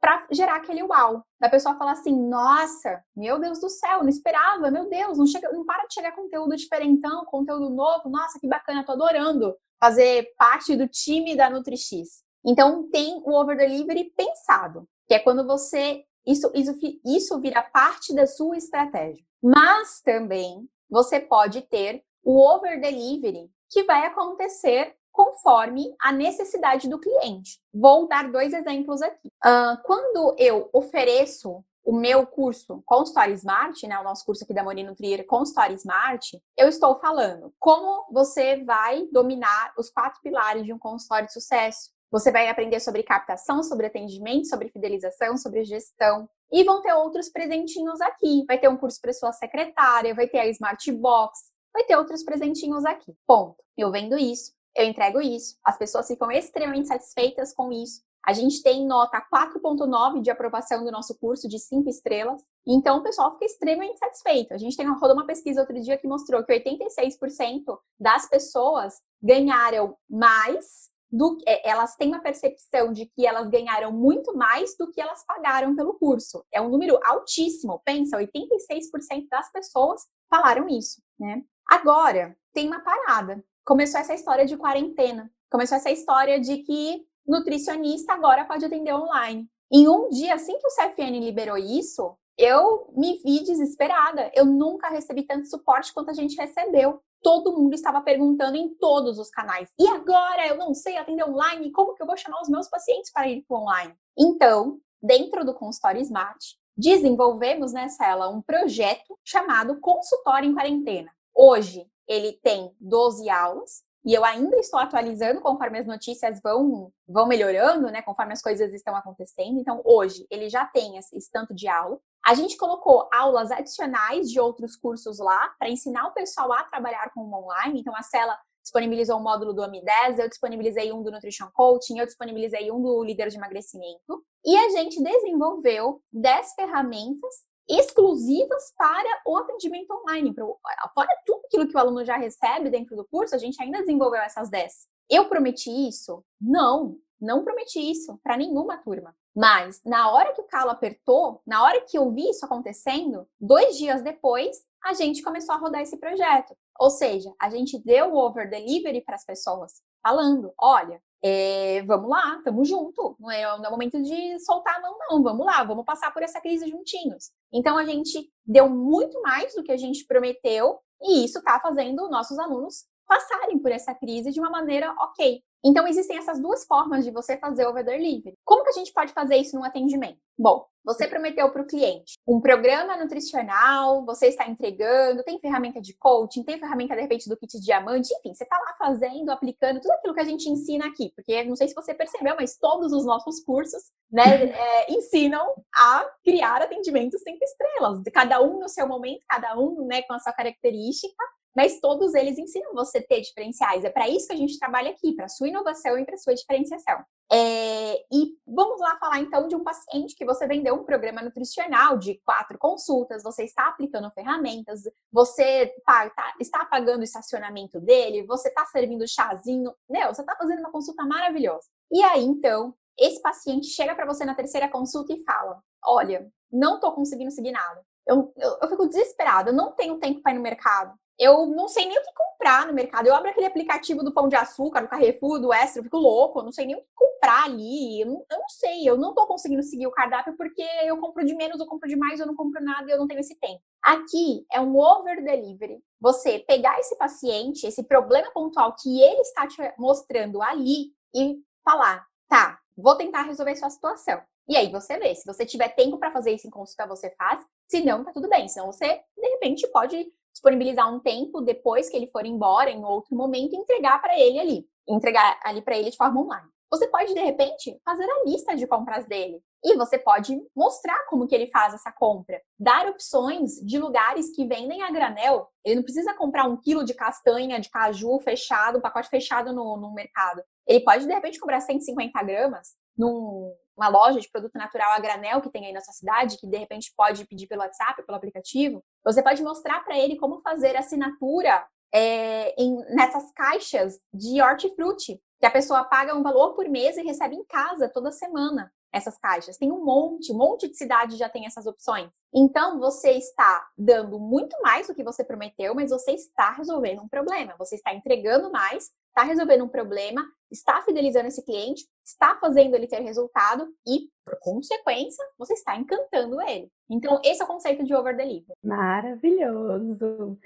para gerar aquele uau. Da pessoa falar assim: nossa, meu Deus do céu, não esperava, meu Deus, não, chega, não para de chegar conteúdo diferentão, conteúdo novo, nossa, que bacana, tô adorando fazer parte do time da NutriX. Então tem o over delivery pensado, que é quando você isso, isso, isso vira parte da sua estratégia. Mas também você pode ter o over delivery, que vai acontecer conforme a necessidade do cliente. Vou dar dois exemplos aqui. Uh, quando eu ofereço o meu curso Consultório Smart, né, o nosso curso aqui da Morino Trier Consultório Smart, eu estou falando como você vai dominar os quatro pilares de um consultório de sucesso, você vai aprender sobre captação, sobre atendimento, sobre fidelização, sobre gestão. E vão ter outros presentinhos aqui. Vai ter um curso para sua secretária, vai ter a Smart Box, vai ter outros presentinhos aqui. Ponto. Eu vendo isso, eu entrego isso. As pessoas ficam extremamente satisfeitas com isso. A gente tem nota 4.9 de aprovação do nosso curso de 5 estrelas. Então o pessoal fica extremamente satisfeito. A gente tem rodou uma pesquisa outro dia que mostrou que 86% das pessoas ganharam mais do, é, elas têm uma percepção de que elas ganharam muito mais do que elas pagaram pelo curso. É um número altíssimo. Pensa, 86% das pessoas falaram isso, né? Agora, tem uma parada. Começou essa história de quarentena. Começou essa história de que nutricionista agora pode atender online. Em um dia, assim que o CFN liberou isso, eu me vi desesperada. Eu nunca recebi tanto suporte quanto a gente recebeu. todo mundo estava perguntando em todos os canais. E agora eu não sei atender online, como que eu vou chamar os meus pacientes para ir para online? Então, dentro do consultório Smart, desenvolvemos nessa ela um projeto chamado Consultório em Quarentena. Hoje ele tem 12 aulas e eu ainda estou atualizando conforme as notícias vão, vão melhorando, né? Conforme as coisas estão acontecendo. Então, hoje ele já tem esse tanto de aula. A gente colocou aulas adicionais de outros cursos lá para ensinar o pessoal a trabalhar com o online. Então, a Cela disponibilizou um módulo do AMI10, eu disponibilizei um do Nutrition Coaching, eu disponibilizei um do líder de emagrecimento. E a gente desenvolveu 10 ferramentas exclusivas para o atendimento online. Fora tudo aquilo que o aluno já recebe dentro do curso, a gente ainda desenvolveu essas 10. Eu prometi isso? Não, não prometi isso para nenhuma turma. Mas na hora que o calo apertou, na hora que eu vi isso acontecendo, dois dias depois, a gente começou a rodar esse projeto. Ou seja, a gente deu o over delivery para as pessoas, falando: olha, é, vamos lá, estamos junto. Não é, não é momento de soltar a mão, não. Vamos lá, vamos passar por essa crise juntinhos. Então a gente deu muito mais do que a gente prometeu, e isso está fazendo nossos alunos passarem por essa crise de uma maneira ok. Então, existem essas duas formas de você fazer over delivery. Como que a gente pode fazer isso no atendimento? Bom, você prometeu para o cliente um programa nutricional, você está entregando, tem ferramenta de coaching, tem ferramenta, de repente, do kit diamante, enfim, você está lá fazendo, aplicando tudo aquilo que a gente ensina aqui. Porque não sei se você percebeu, mas todos os nossos cursos né, <laughs> é, ensinam a criar atendimentos cinco estrelas, cada um no seu momento, cada um né, com a sua característica mas todos eles ensinam você a ter diferenciais. É para isso que a gente trabalha aqui, para sua inovação e para sua diferenciação. É, e vamos lá falar então de um paciente que você vendeu um programa nutricional de quatro consultas, você está aplicando ferramentas, você tá, tá, está pagando o estacionamento dele, você está servindo chazinho, meu, você está fazendo uma consulta maravilhosa. E aí então, esse paciente chega para você na terceira consulta e fala: Olha, não estou conseguindo seguir nada. Eu, eu, eu fico desesperada, eu não tenho tempo para ir no mercado eu não sei nem o que comprar no mercado. Eu abro aquele aplicativo do Pão de Açúcar, do Carrefour, do Extra, eu fico louco, eu não sei nem o que comprar ali. Eu não, eu não sei, eu não tô conseguindo seguir o cardápio porque eu compro de menos, eu compro de mais, eu não compro nada e eu não tenho esse tempo. Aqui é um over delivery. Você pegar esse paciente, esse problema pontual que ele está te mostrando ali e falar, tá, vou tentar resolver sua situação. E aí você vê, se você tiver tempo para fazer isso em consulta, você faz. Se não, tá tudo bem. Senão você, de repente, pode disponibilizar um tempo depois que ele for embora, em outro momento, e entregar para ele ali. Entregar ali para ele de forma online. Você pode, de repente, fazer a lista de compras dele. E você pode mostrar como que ele faz essa compra. Dar opções de lugares que vendem a granel. Ele não precisa comprar um quilo de castanha, de caju fechado, um pacote fechado no, no mercado. Ele pode, de repente, comprar 150 gramas num, uma loja de produto natural a granel que tem aí na sua cidade, que de repente pode pedir pelo WhatsApp, pelo aplicativo, você pode mostrar para ele como fazer assinatura é, em, nessas caixas de hortifruti, que a pessoa paga um valor por mês e recebe em casa toda semana essas caixas. Tem um monte, um monte de cidade já tem essas opções. Então, você está dando muito mais do que você prometeu, mas você está resolvendo um problema. Você está entregando mais, está resolvendo um problema, está fidelizando esse cliente, está fazendo ele ter resultado e, por consequência, você está encantando ele. Então, esse é o conceito de over delivery. Maravilhoso!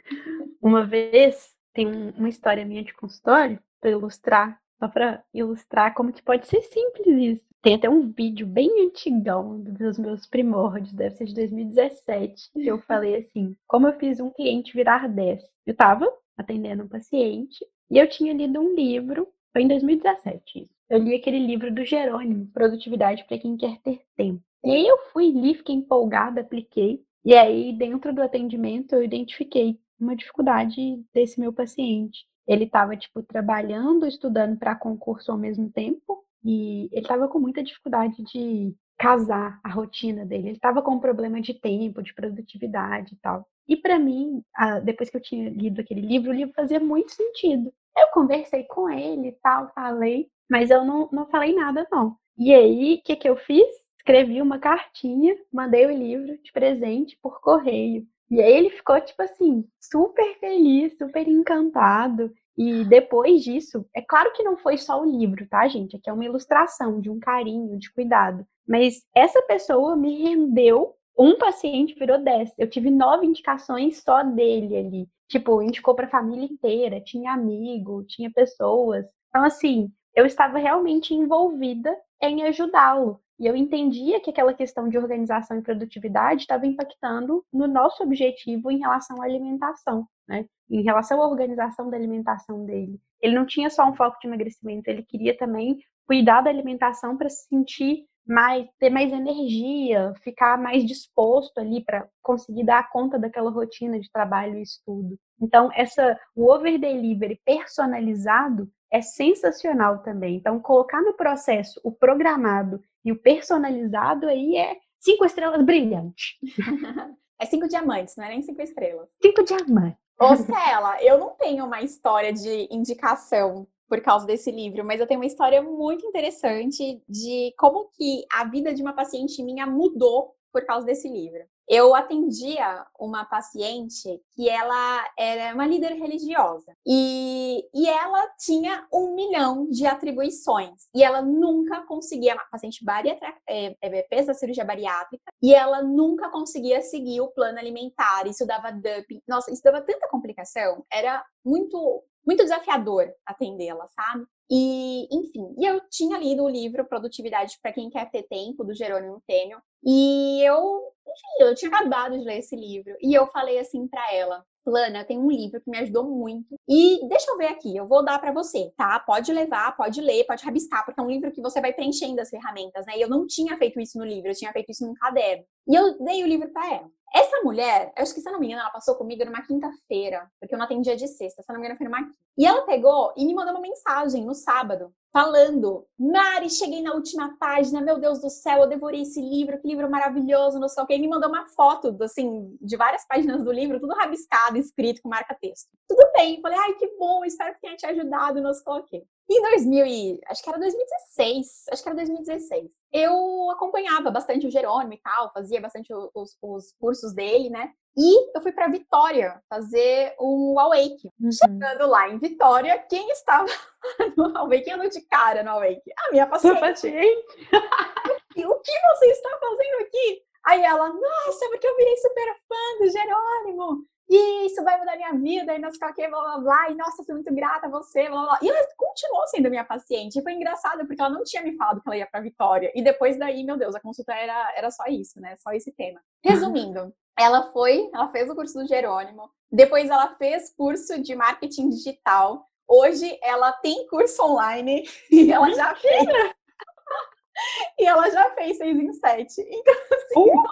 Uma vez, tem uma história minha de consultório para ilustrar, só para ilustrar como que pode ser simples isso. Tem até um vídeo bem antigão dos meus primórdios, deve ser de 2017, que eu falei assim: como eu fiz um cliente virar 10. Eu estava atendendo um paciente e eu tinha lido um livro, foi em 2017 isso. Eu li aquele livro do Jerônimo, Produtividade para quem quer ter tempo. E aí eu fui, li, fiquei empolgada, apliquei. E aí, dentro do atendimento, eu identifiquei uma dificuldade desse meu paciente. Ele estava, tipo, trabalhando, estudando para concurso ao mesmo tempo, e ele estava com muita dificuldade de casar a rotina dele. Ele estava com um problema de tempo, de produtividade e tal. E para mim, depois que eu tinha lido aquele livro, o livro fazia muito sentido. Eu conversei com ele e tal, falei, mas eu não, não falei nada, não. E aí, o que, que eu fiz? Escrevi uma cartinha, mandei o livro de presente por correio. E aí ele ficou, tipo assim, super feliz, super encantado. E depois disso, é claro que não foi só o livro, tá, gente? Aqui é uma ilustração de um carinho, de cuidado. Mas essa pessoa me rendeu um paciente virou 10. Eu tive nove indicações só dele ali. Tipo, indicou para a família inteira, tinha amigo, tinha pessoas. Então, assim, eu estava realmente envolvida em ajudá-lo. E eu entendia que aquela questão de organização e produtividade estava impactando no nosso objetivo em relação à alimentação, né? Em relação à organização da alimentação dele. Ele não tinha só um foco de emagrecimento, ele queria também cuidar da alimentação para se sentir mais, ter mais energia, ficar mais disposto ali para conseguir dar conta daquela rotina de trabalho e estudo. Então, essa o over delivery personalizado é sensacional também. Então, colocar no processo o programado e o personalizado aí é cinco estrelas brilhante. <laughs> é cinco diamantes, não é nem cinco estrelas. Cinco diamantes. Ô, Cela, eu não tenho uma história de indicação por causa desse livro, mas eu tenho uma história muito interessante de como que a vida de uma paciente minha mudou por causa desse livro. Eu atendia uma paciente que ela era uma líder religiosa e, e ela tinha um milhão de atribuições e ela nunca conseguia, uma paciente bariátrica, é, é, fez a cirurgia bariátrica e ela nunca conseguia seguir o plano alimentar, isso dava dumping, nossa, isso dava tanta complicação, era muito muito desafiador atendê-la, sabe? E, enfim, e eu tinha lido o livro Produtividade para quem quer ter tempo, do Jerônimo Tênio, e eu, enfim, eu tinha acabado de ler esse livro, e eu falei assim para ela, Lana, tem um livro que me ajudou muito. E deixa eu ver aqui, eu vou dar para você, tá? Pode levar, pode ler, pode rabiscar, porque é um livro que você vai preenchendo as ferramentas, né? E eu não tinha feito isso no livro, eu tinha feito isso num caderno. E eu dei o livro para ela. Essa mulher, acho que se eu não me engano, ela passou comigo numa quinta-feira, porque eu não atendia de sexta, se eu não me engano, foi numa quinta. E ela pegou e me mandou uma mensagem no sábado, falando: Mari, cheguei na última página, meu Deus do céu, eu devorei esse livro, que livro maravilhoso, não sei o quê. E me mandou uma foto, assim, de várias páginas do livro, tudo rabiscado, escrito com marca-texto. Tudo bem, falei: ai, que bom, espero que tenha te ajudado, não sei o quê. Em 2000 e, acho que era 2016, acho que era 2016, eu acompanhava bastante o Jerônimo e tal, fazia bastante os, os cursos dele, né? E eu fui para Vitória fazer um Awake. Uhum. Chegando lá em Vitória, quem estava <laughs> no Awake, eu de cara no Awake? A minha paciente. paciente. <laughs> e o que você está fazendo aqui? Aí ela, nossa, porque eu virei super fã do Jerônimo e isso vai mudar minha vida, e não sei o que, blá blá blá, e nossa, sou muito grata a você, blá blá. E ela continuou sendo minha paciente, e foi engraçado, porque ela não tinha me falado que ela ia pra Vitória, e depois daí, meu Deus, a consulta era, era só isso, né, só esse tema. Resumindo, ela foi, ela fez o curso do Jerônimo, depois ela fez curso de marketing digital, hoje ela tem curso online, <laughs> e ela já fez. <laughs> e ela já fez seis em sete. Então, assim. Uh!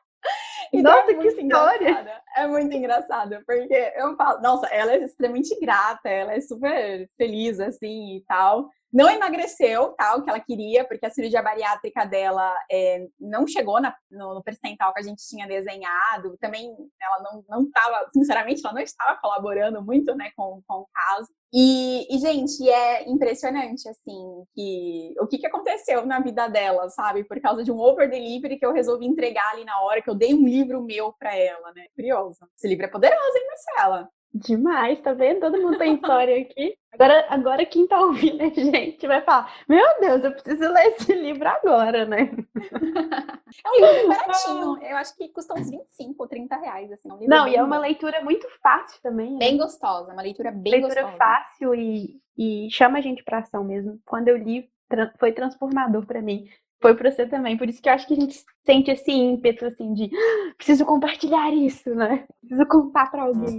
<laughs> Então, nossa, é que história! Engraçada. É muito engraçado, porque eu falo, nossa, ela é extremamente grata, ela é super feliz, assim, e tal. Não emagreceu, tal, tá, que ela queria, porque a cirurgia bariátrica dela é, não chegou na, no, no, percentual que a gente tinha desenhado. Também ela não, não sinceramente, ela não estava colaborando muito, né, com, com o caso. E, e, gente, é impressionante, assim, que o que, que aconteceu na vida dela, sabe? Por causa de um over delivery que eu resolvi entregar ali na hora, que eu dei um livro meu para ela, né? Curioso. Esse livro é poderoso, hein, Marcela? Demais, tá vendo? Todo mundo tem história aqui. Agora, agora quem tá ouvindo a gente vai falar: Meu Deus, eu preciso ler esse livro agora, né? <laughs> É um livro baratinho. Eu acho que custa uns 25 ou 30 reais. Assim, é um Não, e é uma leitura muito fácil também. Né? Bem gostosa, uma leitura bem leitura gostosa. Leitura fácil e, e chama a gente pra ação mesmo. Quando eu li, foi transformador para mim foi para você também. Por isso que eu acho que a gente sente esse ímpeto, assim, de ah, preciso compartilhar isso, né? Preciso contar para alguém.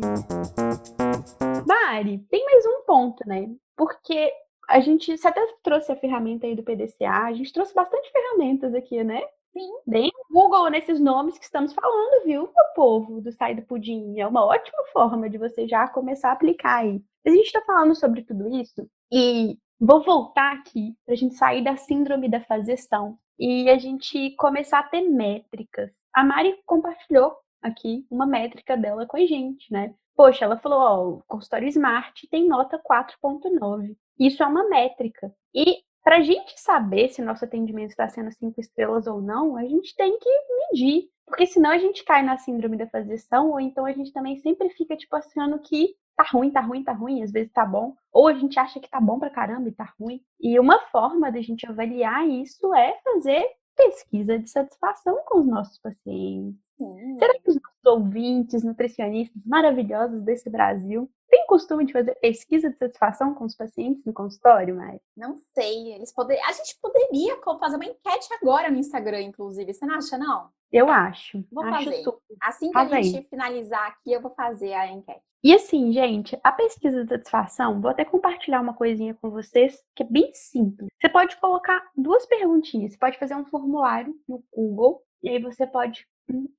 Mari, tem mais um ponto, né? Porque a gente, você até trouxe a ferramenta aí do PDCA, a gente trouxe bastante ferramentas aqui, né? Sim. Bem Google nesses nomes que estamos falando, viu, meu povo do Sai do Pudim. É uma ótima forma de você já começar a aplicar aí. A gente está falando sobre tudo isso e Vou voltar aqui para a gente sair da síndrome da fazestão e a gente começar a ter métricas. A Mari compartilhou aqui uma métrica dela com a gente, né? Poxa, ela falou, ó, o consultório Smart tem nota 4.9. Isso é uma métrica. E para a gente saber se nosso atendimento está sendo cinco estrelas ou não, a gente tem que medir. Porque senão a gente cai na síndrome da fazestão, ou então a gente também sempre fica, tipo, achando que tá ruim, tá ruim, tá ruim, às vezes tá bom. Ou a gente acha que tá bom pra caramba e tá ruim. E uma forma da gente avaliar isso é fazer pesquisa de satisfação com os nossos pacientes. Sim. Será que os nossos ouvintes, nutricionistas maravilhosos desse Brasil, têm costume de fazer pesquisa de satisfação com os pacientes no consultório, Mari? Não sei. Eles poder... A gente poderia fazer uma enquete agora no Instagram, inclusive. Você não acha, não? Eu acho. Vou acho fazer. Super. Assim que Faz a gente aí. finalizar aqui, eu vou fazer a enquete. E assim, gente, a pesquisa de satisfação, vou até compartilhar uma coisinha com vocês que é bem simples. Você pode colocar duas perguntinhas. Você pode fazer um formulário no Google e aí você pode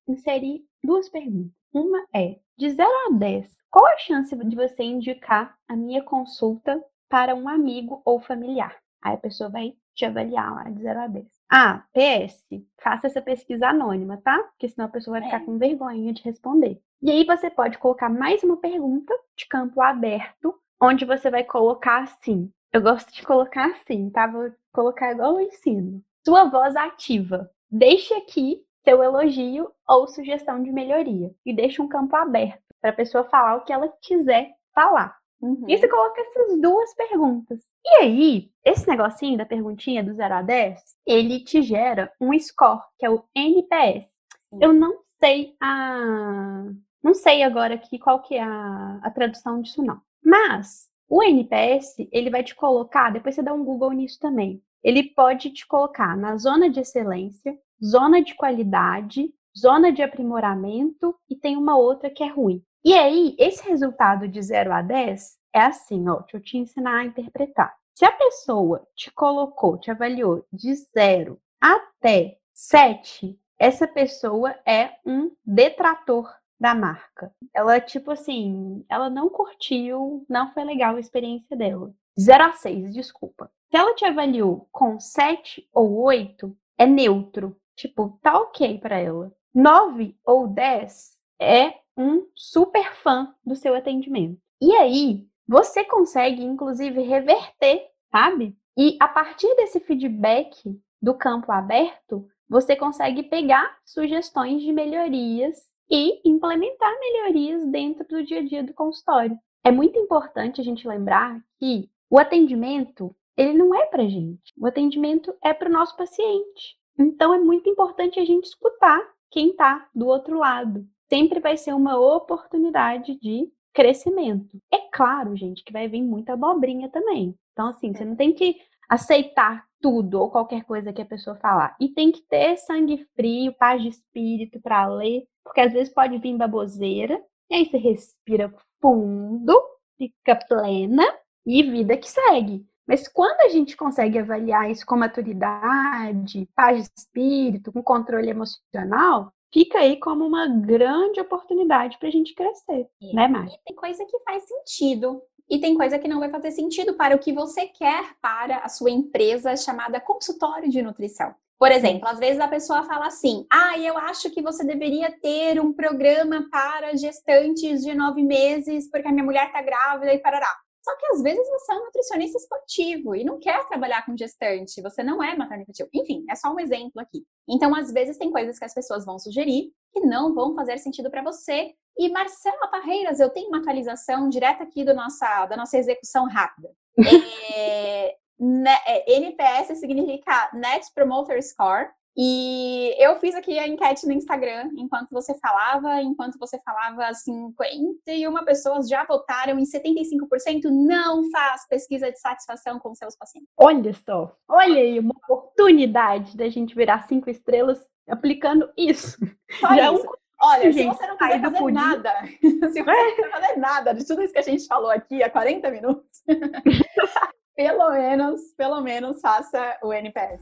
inserir duas perguntas. Uma é: de 0 a 10, qual a chance de você indicar a minha consulta para um amigo ou familiar? Aí a pessoa vai te avaliar lá de 0 a 10. Ah, PS, faça essa pesquisa anônima, tá? Porque senão a pessoa vai ficar é. com vergonha de responder. E aí você pode colocar mais uma pergunta de campo aberto, onde você vai colocar assim. Eu gosto de colocar assim, tá? Vou colocar igual eu ensino. Sua voz ativa. Deixe aqui seu elogio ou sugestão de melhoria. E deixe um campo aberto para a pessoa falar o que ela quiser falar. Uhum. E você coloca essas duas perguntas. E aí, esse negocinho da perguntinha do 0 a 10, ele te gera um score, que é o NPS. Sim. Eu não sei a. Não sei agora aqui qual que é a, a tradução disso, não. Mas o NPS, ele vai te colocar, depois você dá um Google nisso também. Ele pode te colocar na zona de excelência, zona de qualidade, zona de aprimoramento e tem uma outra que é ruim. E aí, esse resultado de 0 a 10 é assim, ó, deixa eu te ensinar a interpretar. Se a pessoa te colocou, te avaliou de 0 até 7, essa pessoa é um detrator da marca. Ela, tipo assim, ela não curtiu, não foi legal a experiência dela. 0 a 6, desculpa. Se ela te avaliou com 7 ou 8, é neutro. Tipo, tá ok para ela. 9 ou 10 é um super fã do seu atendimento. E aí, você consegue, inclusive, reverter, sabe? E a partir desse feedback do campo aberto, você consegue pegar sugestões de melhorias e implementar melhorias dentro do dia a dia do consultório. É muito importante a gente lembrar que o atendimento, ele não é para gente. O atendimento é para o nosso paciente. Então é muito importante a gente escutar quem está do outro lado sempre vai ser uma oportunidade de crescimento. É claro, gente, que vai vir muita abobrinha também. Então, assim, você não tem que aceitar tudo ou qualquer coisa que a pessoa falar. E tem que ter sangue frio, paz de espírito para ler, porque às vezes pode vir baboseira, e aí você respira fundo, fica plena e vida que segue. Mas quando a gente consegue avaliar isso com maturidade, paz de espírito, com controle emocional, fica aí como uma grande oportunidade para a gente crescer, é. né, Mari? Tem coisa que faz sentido e tem coisa que não vai fazer sentido para o que você quer para a sua empresa chamada consultório de nutrição. Por exemplo, às vezes a pessoa fala assim: ah, eu acho que você deveria ter um programa para gestantes de nove meses, porque a minha mulher está grávida e parará. Só que às vezes você é um nutricionista esportivo e não quer trabalhar com gestante, você não é maternidade. Enfim, é só um exemplo aqui. Então, às vezes tem coisas que as pessoas vão sugerir que não vão fazer sentido para você. E Marcela Parreiras, eu tenho uma atualização direta aqui do nossa, da nossa execução rápida. <laughs> É, né, é, NPS significa Net Promoter Score, e eu fiz aqui a enquete no Instagram enquanto você falava, enquanto você falava, 51 pessoas já votaram e 75% não faz pesquisa de satisfação com seus pacientes. Olha só, olha aí, uma oportunidade da gente virar cinco estrelas aplicando isso. <laughs> Só já isso. É um... Olha, gente, se você não quiser fazer pudim. nada, <laughs> se você não quiser fazer nada de tudo isso que a gente falou aqui há 40 minutos, <laughs> pelo menos, pelo menos faça o NPS.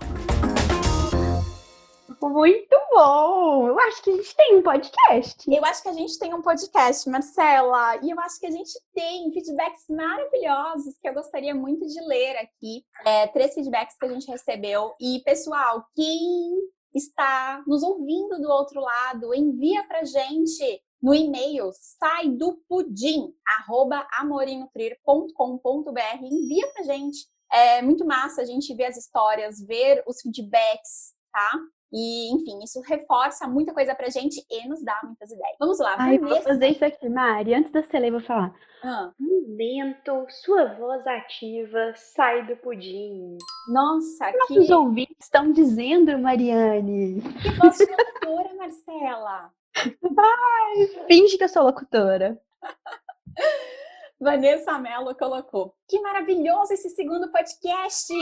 Muito bom! Eu acho que a gente tem um podcast. Eu acho que a gente tem um podcast, Marcela. E eu acho que a gente tem feedbacks maravilhosos que eu gostaria muito de ler aqui. É, três feedbacks que a gente recebeu. E, pessoal, quem está nos ouvindo do outro lado, envia pra gente no e-mail sai do pudim, arroba amorinutrir.com.br. Envia pra gente. É muito massa a gente ver as histórias, ver os feedbacks, tá? E, enfim, isso reforça muita coisa pra gente e nos dá muitas ideias. Vamos lá, Ai, Vanessa. vou fazer isso aqui, Mari. Antes da você ler, vou falar. Ah. Momento, sua voz ativa, sai do pudim. Nossa, que... Os ouvintes estão dizendo, Mariane. Que voz de locutora, Marcela. Ai, finge que eu sou locutora. <laughs> Vanessa Mello colocou. Que maravilhoso esse segundo podcast!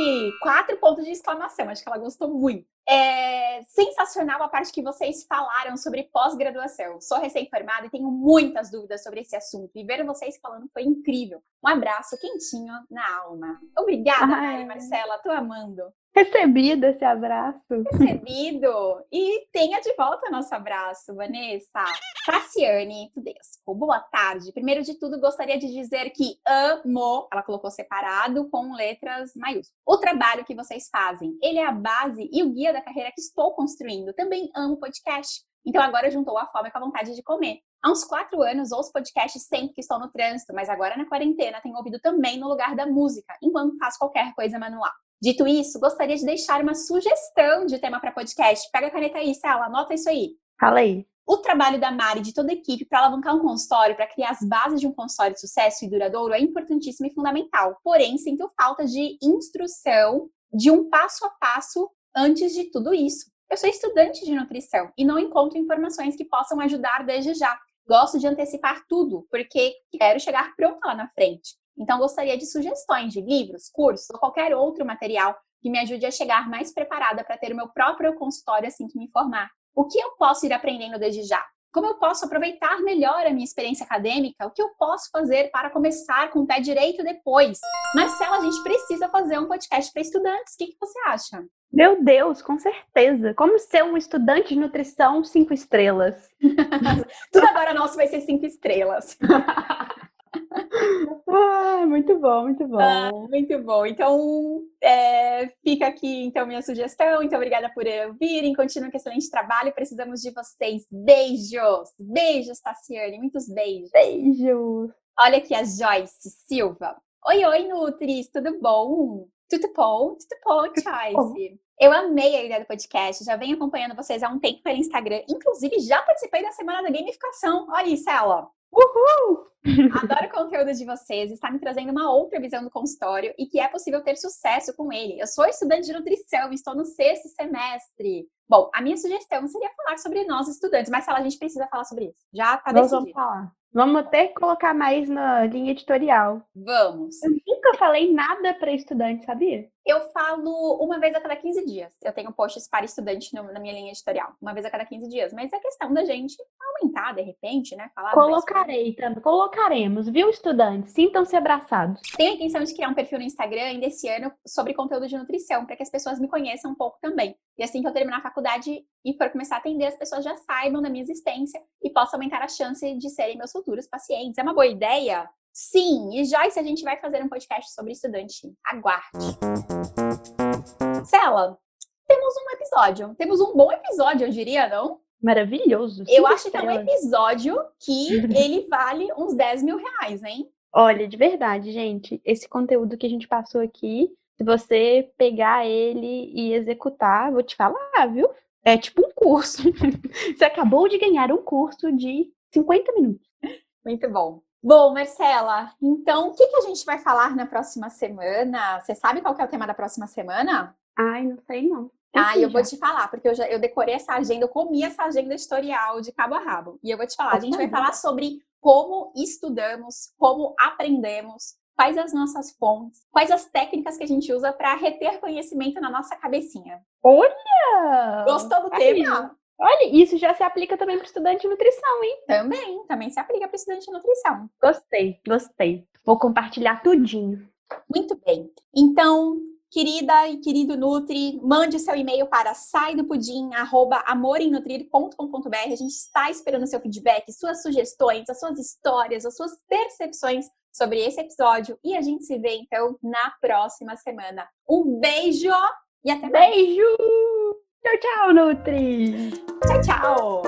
Quatro pontos de exclamação, acho que ela gostou muito. É sensacional a parte que vocês falaram sobre pós-graduação. Sou recém-formada e tenho muitas dúvidas sobre esse assunto. E ver vocês falando foi incrível. Um abraço quentinho na alma. Obrigada, Mari Marcela, tô amando. Recebido esse abraço. Recebido. E tenha de volta nosso abraço, Vanessa. Cassiane Tudesco, boa tarde. Primeiro de tudo, gostaria de dizer que amo, ela colocou separado com letras maiúsculas, o trabalho que vocês fazem. Ele é a base e o guia da carreira que estou construindo. Também amo podcast. Então agora juntou a fome com a vontade de comer. Há uns quatro anos ouço podcasts sempre que estou no trânsito, mas agora na quarentena tenho ouvido também no lugar da música, enquanto faço qualquer coisa manual. Dito isso, gostaria de deixar uma sugestão de tema para podcast. Pega a caneta aí, Sela, anota isso aí. Fala aí. O trabalho da Mari e de toda a equipe para alavancar um consultório, para criar as bases de um consultório de sucesso e duradouro é importantíssimo e fundamental. Porém, sinto falta de instrução, de um passo a passo antes de tudo isso. Eu sou estudante de nutrição e não encontro informações que possam ajudar desde já. Gosto de antecipar tudo, porque quero chegar pronta lá na frente. Então, gostaria de sugestões de livros, cursos ou qualquer outro material que me ajude a chegar mais preparada para ter o meu próprio consultório assim que me formar. O que eu posso ir aprendendo desde já? Como eu posso aproveitar melhor a minha experiência acadêmica? O que eu posso fazer para começar com o pé direito depois? Marcela, a gente precisa fazer um podcast para estudantes. O que, que você acha? Meu Deus, com certeza. Como ser um estudante de nutrição cinco estrelas? <laughs> Tudo agora nosso vai ser cinco estrelas. <laughs> ah, muito bom, muito bom. Ah, muito bom. Então, é, fica aqui então minha sugestão. Então, obrigada por virem. Continuem com excelente trabalho. Precisamos de vocês. Beijos! Beijos, Tassiane. Muitos beijos. Beijos! Olha aqui a Joyce Silva. Oi, oi, Nutris, tudo bom? Tudo bom? Tudo bom, Joyce? Eu amei a ideia do podcast, já venho acompanhando vocês há um tempo pelo Instagram. Inclusive, já participei da semana da gamificação. Olha isso, ela. Uhul! Adoro o conteúdo de vocês, está me trazendo uma outra visão do consultório e que é possível ter sucesso com ele. Eu sou estudante de nutrição e estou no sexto semestre. Bom, a minha sugestão seria falar sobre nós estudantes, mas a gente precisa falar sobre isso. Já está decidido. Vamos falar. Vamos que colocar mais na linha editorial. Vamos. Eu nunca falei nada para estudante, sabia? Eu falo uma vez a cada 15 dias. Eu tenho posts para estudante na minha linha editorial, uma vez a cada 15 dias. Mas é questão da gente aumentar, de repente, né? Falar Colocarei também. Colocaremos, viu, estudantes? Sintam-se abraçados. Tenho a intenção de criar um perfil no Instagram ainda esse ano sobre conteúdo de nutrição, para que as pessoas me conheçam um pouco também. E assim que eu terminar a faculdade e for começar a atender, as pessoas já saibam da minha existência e possam aumentar a chance de serem meus futuros pacientes. É uma boa ideia? Sim, e Joyce, a gente vai fazer um podcast sobre estudante. Aguarde. Cela, temos um episódio. Temos um bom episódio, eu diria, não? Maravilhoso. Eu acho que é um episódio que <laughs> ele vale uns 10 mil reais, hein? Olha, de verdade, gente, esse conteúdo que a gente passou aqui, se você pegar ele e executar, vou te falar, viu? É tipo um curso. <laughs> você acabou de ganhar um curso de 50 minutos. Muito bom. Bom, Marcela, então o que, que a gente vai falar na próxima semana? Você sabe qual é o tema da próxima semana? Ai, não sei não. Ah, eu vou te falar, porque eu já eu decorei essa agenda, eu comi essa agenda editorial de cabo a rabo. E eu vou te falar, a gente vai falar sobre como estudamos, como aprendemos, quais as nossas fontes, quais as técnicas que a gente usa para reter conhecimento na nossa cabecinha. Olha! Gostou do tema? Olha, isso já se aplica também para estudante de nutrição, hein? Também, também se aplica para estudante de nutrição. Gostei, gostei. Vou compartilhar tudinho. Muito bem. Então, querida e querido Nutri, mande seu e-mail para saidopudim@amorenutrir.com.br. A gente está esperando seu feedback, suas sugestões, as suas histórias, as suas percepções sobre esse episódio e a gente se vê então na próxima semana. Um beijo e até mais. Beijo! Tchau, tchau, Nutri! Tchau, tchau!